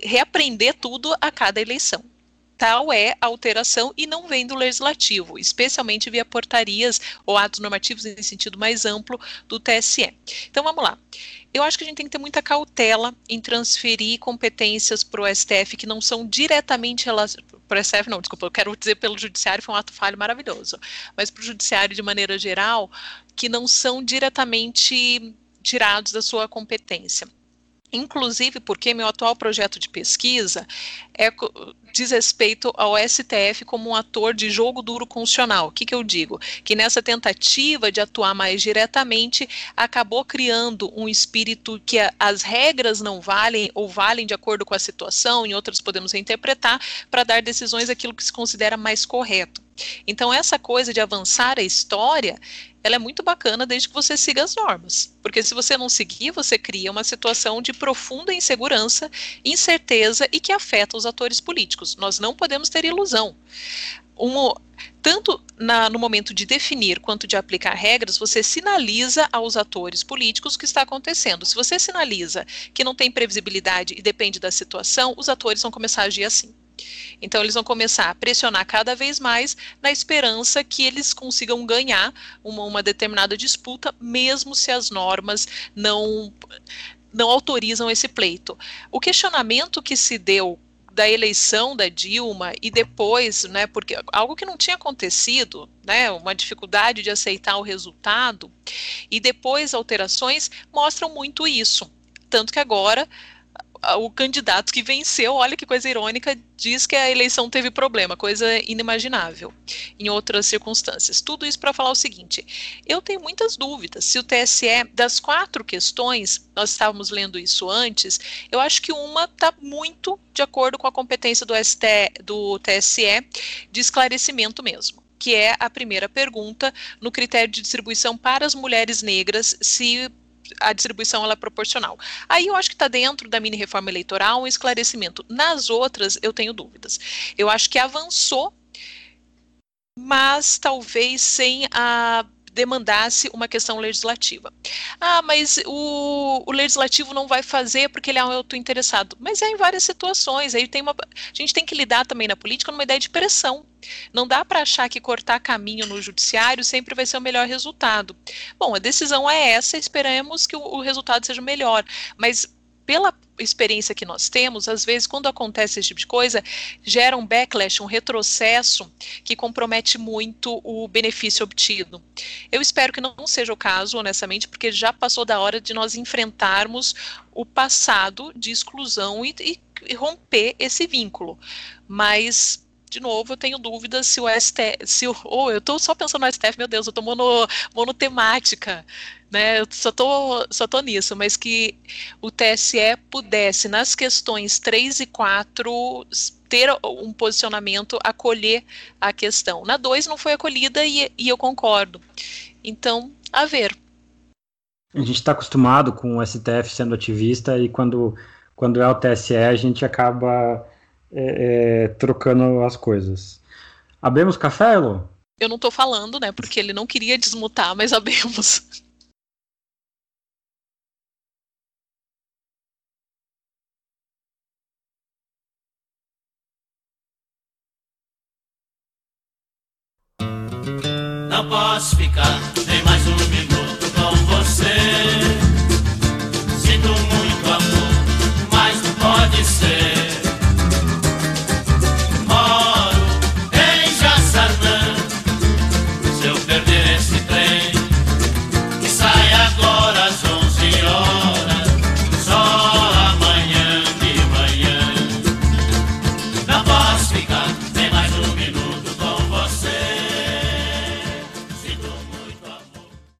reaprender tudo a cada eleição tal é a alteração e não vem do legislativo, especialmente via portarias ou atos normativos em sentido mais amplo do TSE. Então vamos lá. Eu acho que a gente tem que ter muita cautela em transferir competências para o STF que não são diretamente para o STF não, desculpa, eu quero dizer pelo judiciário foi um ato falho maravilhoso, mas para o judiciário de maneira geral, que não são diretamente tirados da sua competência. Inclusive porque meu atual projeto de pesquisa é, diz respeito ao STF como um ator de jogo duro constitucional. O que, que eu digo? Que nessa tentativa de atuar mais diretamente, acabou criando um espírito que a, as regras não valem ou valem de acordo com a situação, em outras podemos reinterpretar, para dar decisões aquilo que se considera mais correto. Então, essa coisa de avançar a história, ela é muito bacana desde que você siga as normas. Porque se você não seguir, você cria uma situação de profunda insegurança, incerteza e que afeta os atores políticos. Nós não podemos ter ilusão. Um, tanto na, no momento de definir quanto de aplicar regras, você sinaliza aos atores políticos o que está acontecendo. Se você sinaliza que não tem previsibilidade e depende da situação, os atores vão começar a agir assim. Então eles vão começar a pressionar cada vez mais na esperança que eles consigam ganhar uma, uma determinada disputa, mesmo se as normas não não autorizam esse pleito. O questionamento que se deu da eleição da Dilma e depois, né, porque algo que não tinha acontecido, né, uma dificuldade de aceitar o resultado e depois alterações mostram muito isso. Tanto que agora o candidato que venceu, olha que coisa irônica, diz que a eleição teve problema, coisa inimaginável em outras circunstâncias. Tudo isso para falar o seguinte: eu tenho muitas dúvidas se o TSE, das quatro questões, nós estávamos lendo isso antes, eu acho que uma está muito de acordo com a competência do, ST, do TSE de esclarecimento mesmo que é a primeira pergunta no critério de distribuição para as mulheres negras, se a distribuição ela é proporcional. Aí eu acho que está dentro da mini reforma eleitoral um esclarecimento. Nas outras, eu tenho dúvidas. Eu acho que avançou, mas talvez sem a demandasse uma questão legislativa. Ah, mas o, o legislativo não vai fazer porque ele é um autointeressado. Mas é em várias situações. Aí tem uma, a gente tem que lidar também na política numa ideia de pressão. Não dá para achar que cortar caminho no judiciário sempre vai ser o melhor resultado. Bom, a decisão é essa, esperamos que o, o resultado seja melhor. Mas pela experiência que nós temos, às vezes, quando acontece esse tipo de coisa, gera um backlash, um retrocesso que compromete muito o benefício obtido. Eu espero que não seja o caso, honestamente, porque já passou da hora de nós enfrentarmos o passado de exclusão e, e, e romper esse vínculo. Mas de novo, eu tenho dúvidas se o STF, se oh, eu estou só pensando no STF, meu Deus, eu estou mono, monotemática, né, eu só tô, só tô nisso, mas que o TSE pudesse, nas questões 3 e 4, ter um posicionamento, acolher a questão. Na 2 não foi acolhida e, e eu concordo. Então, a ver. A gente está acostumado com o STF sendo ativista e quando, quando é o TSE a gente acaba é, é, trocando as coisas. Abemos café, Elo? Eu não estou falando, né? Porque ele não queria desmutar, mas abemos. Não posso ficar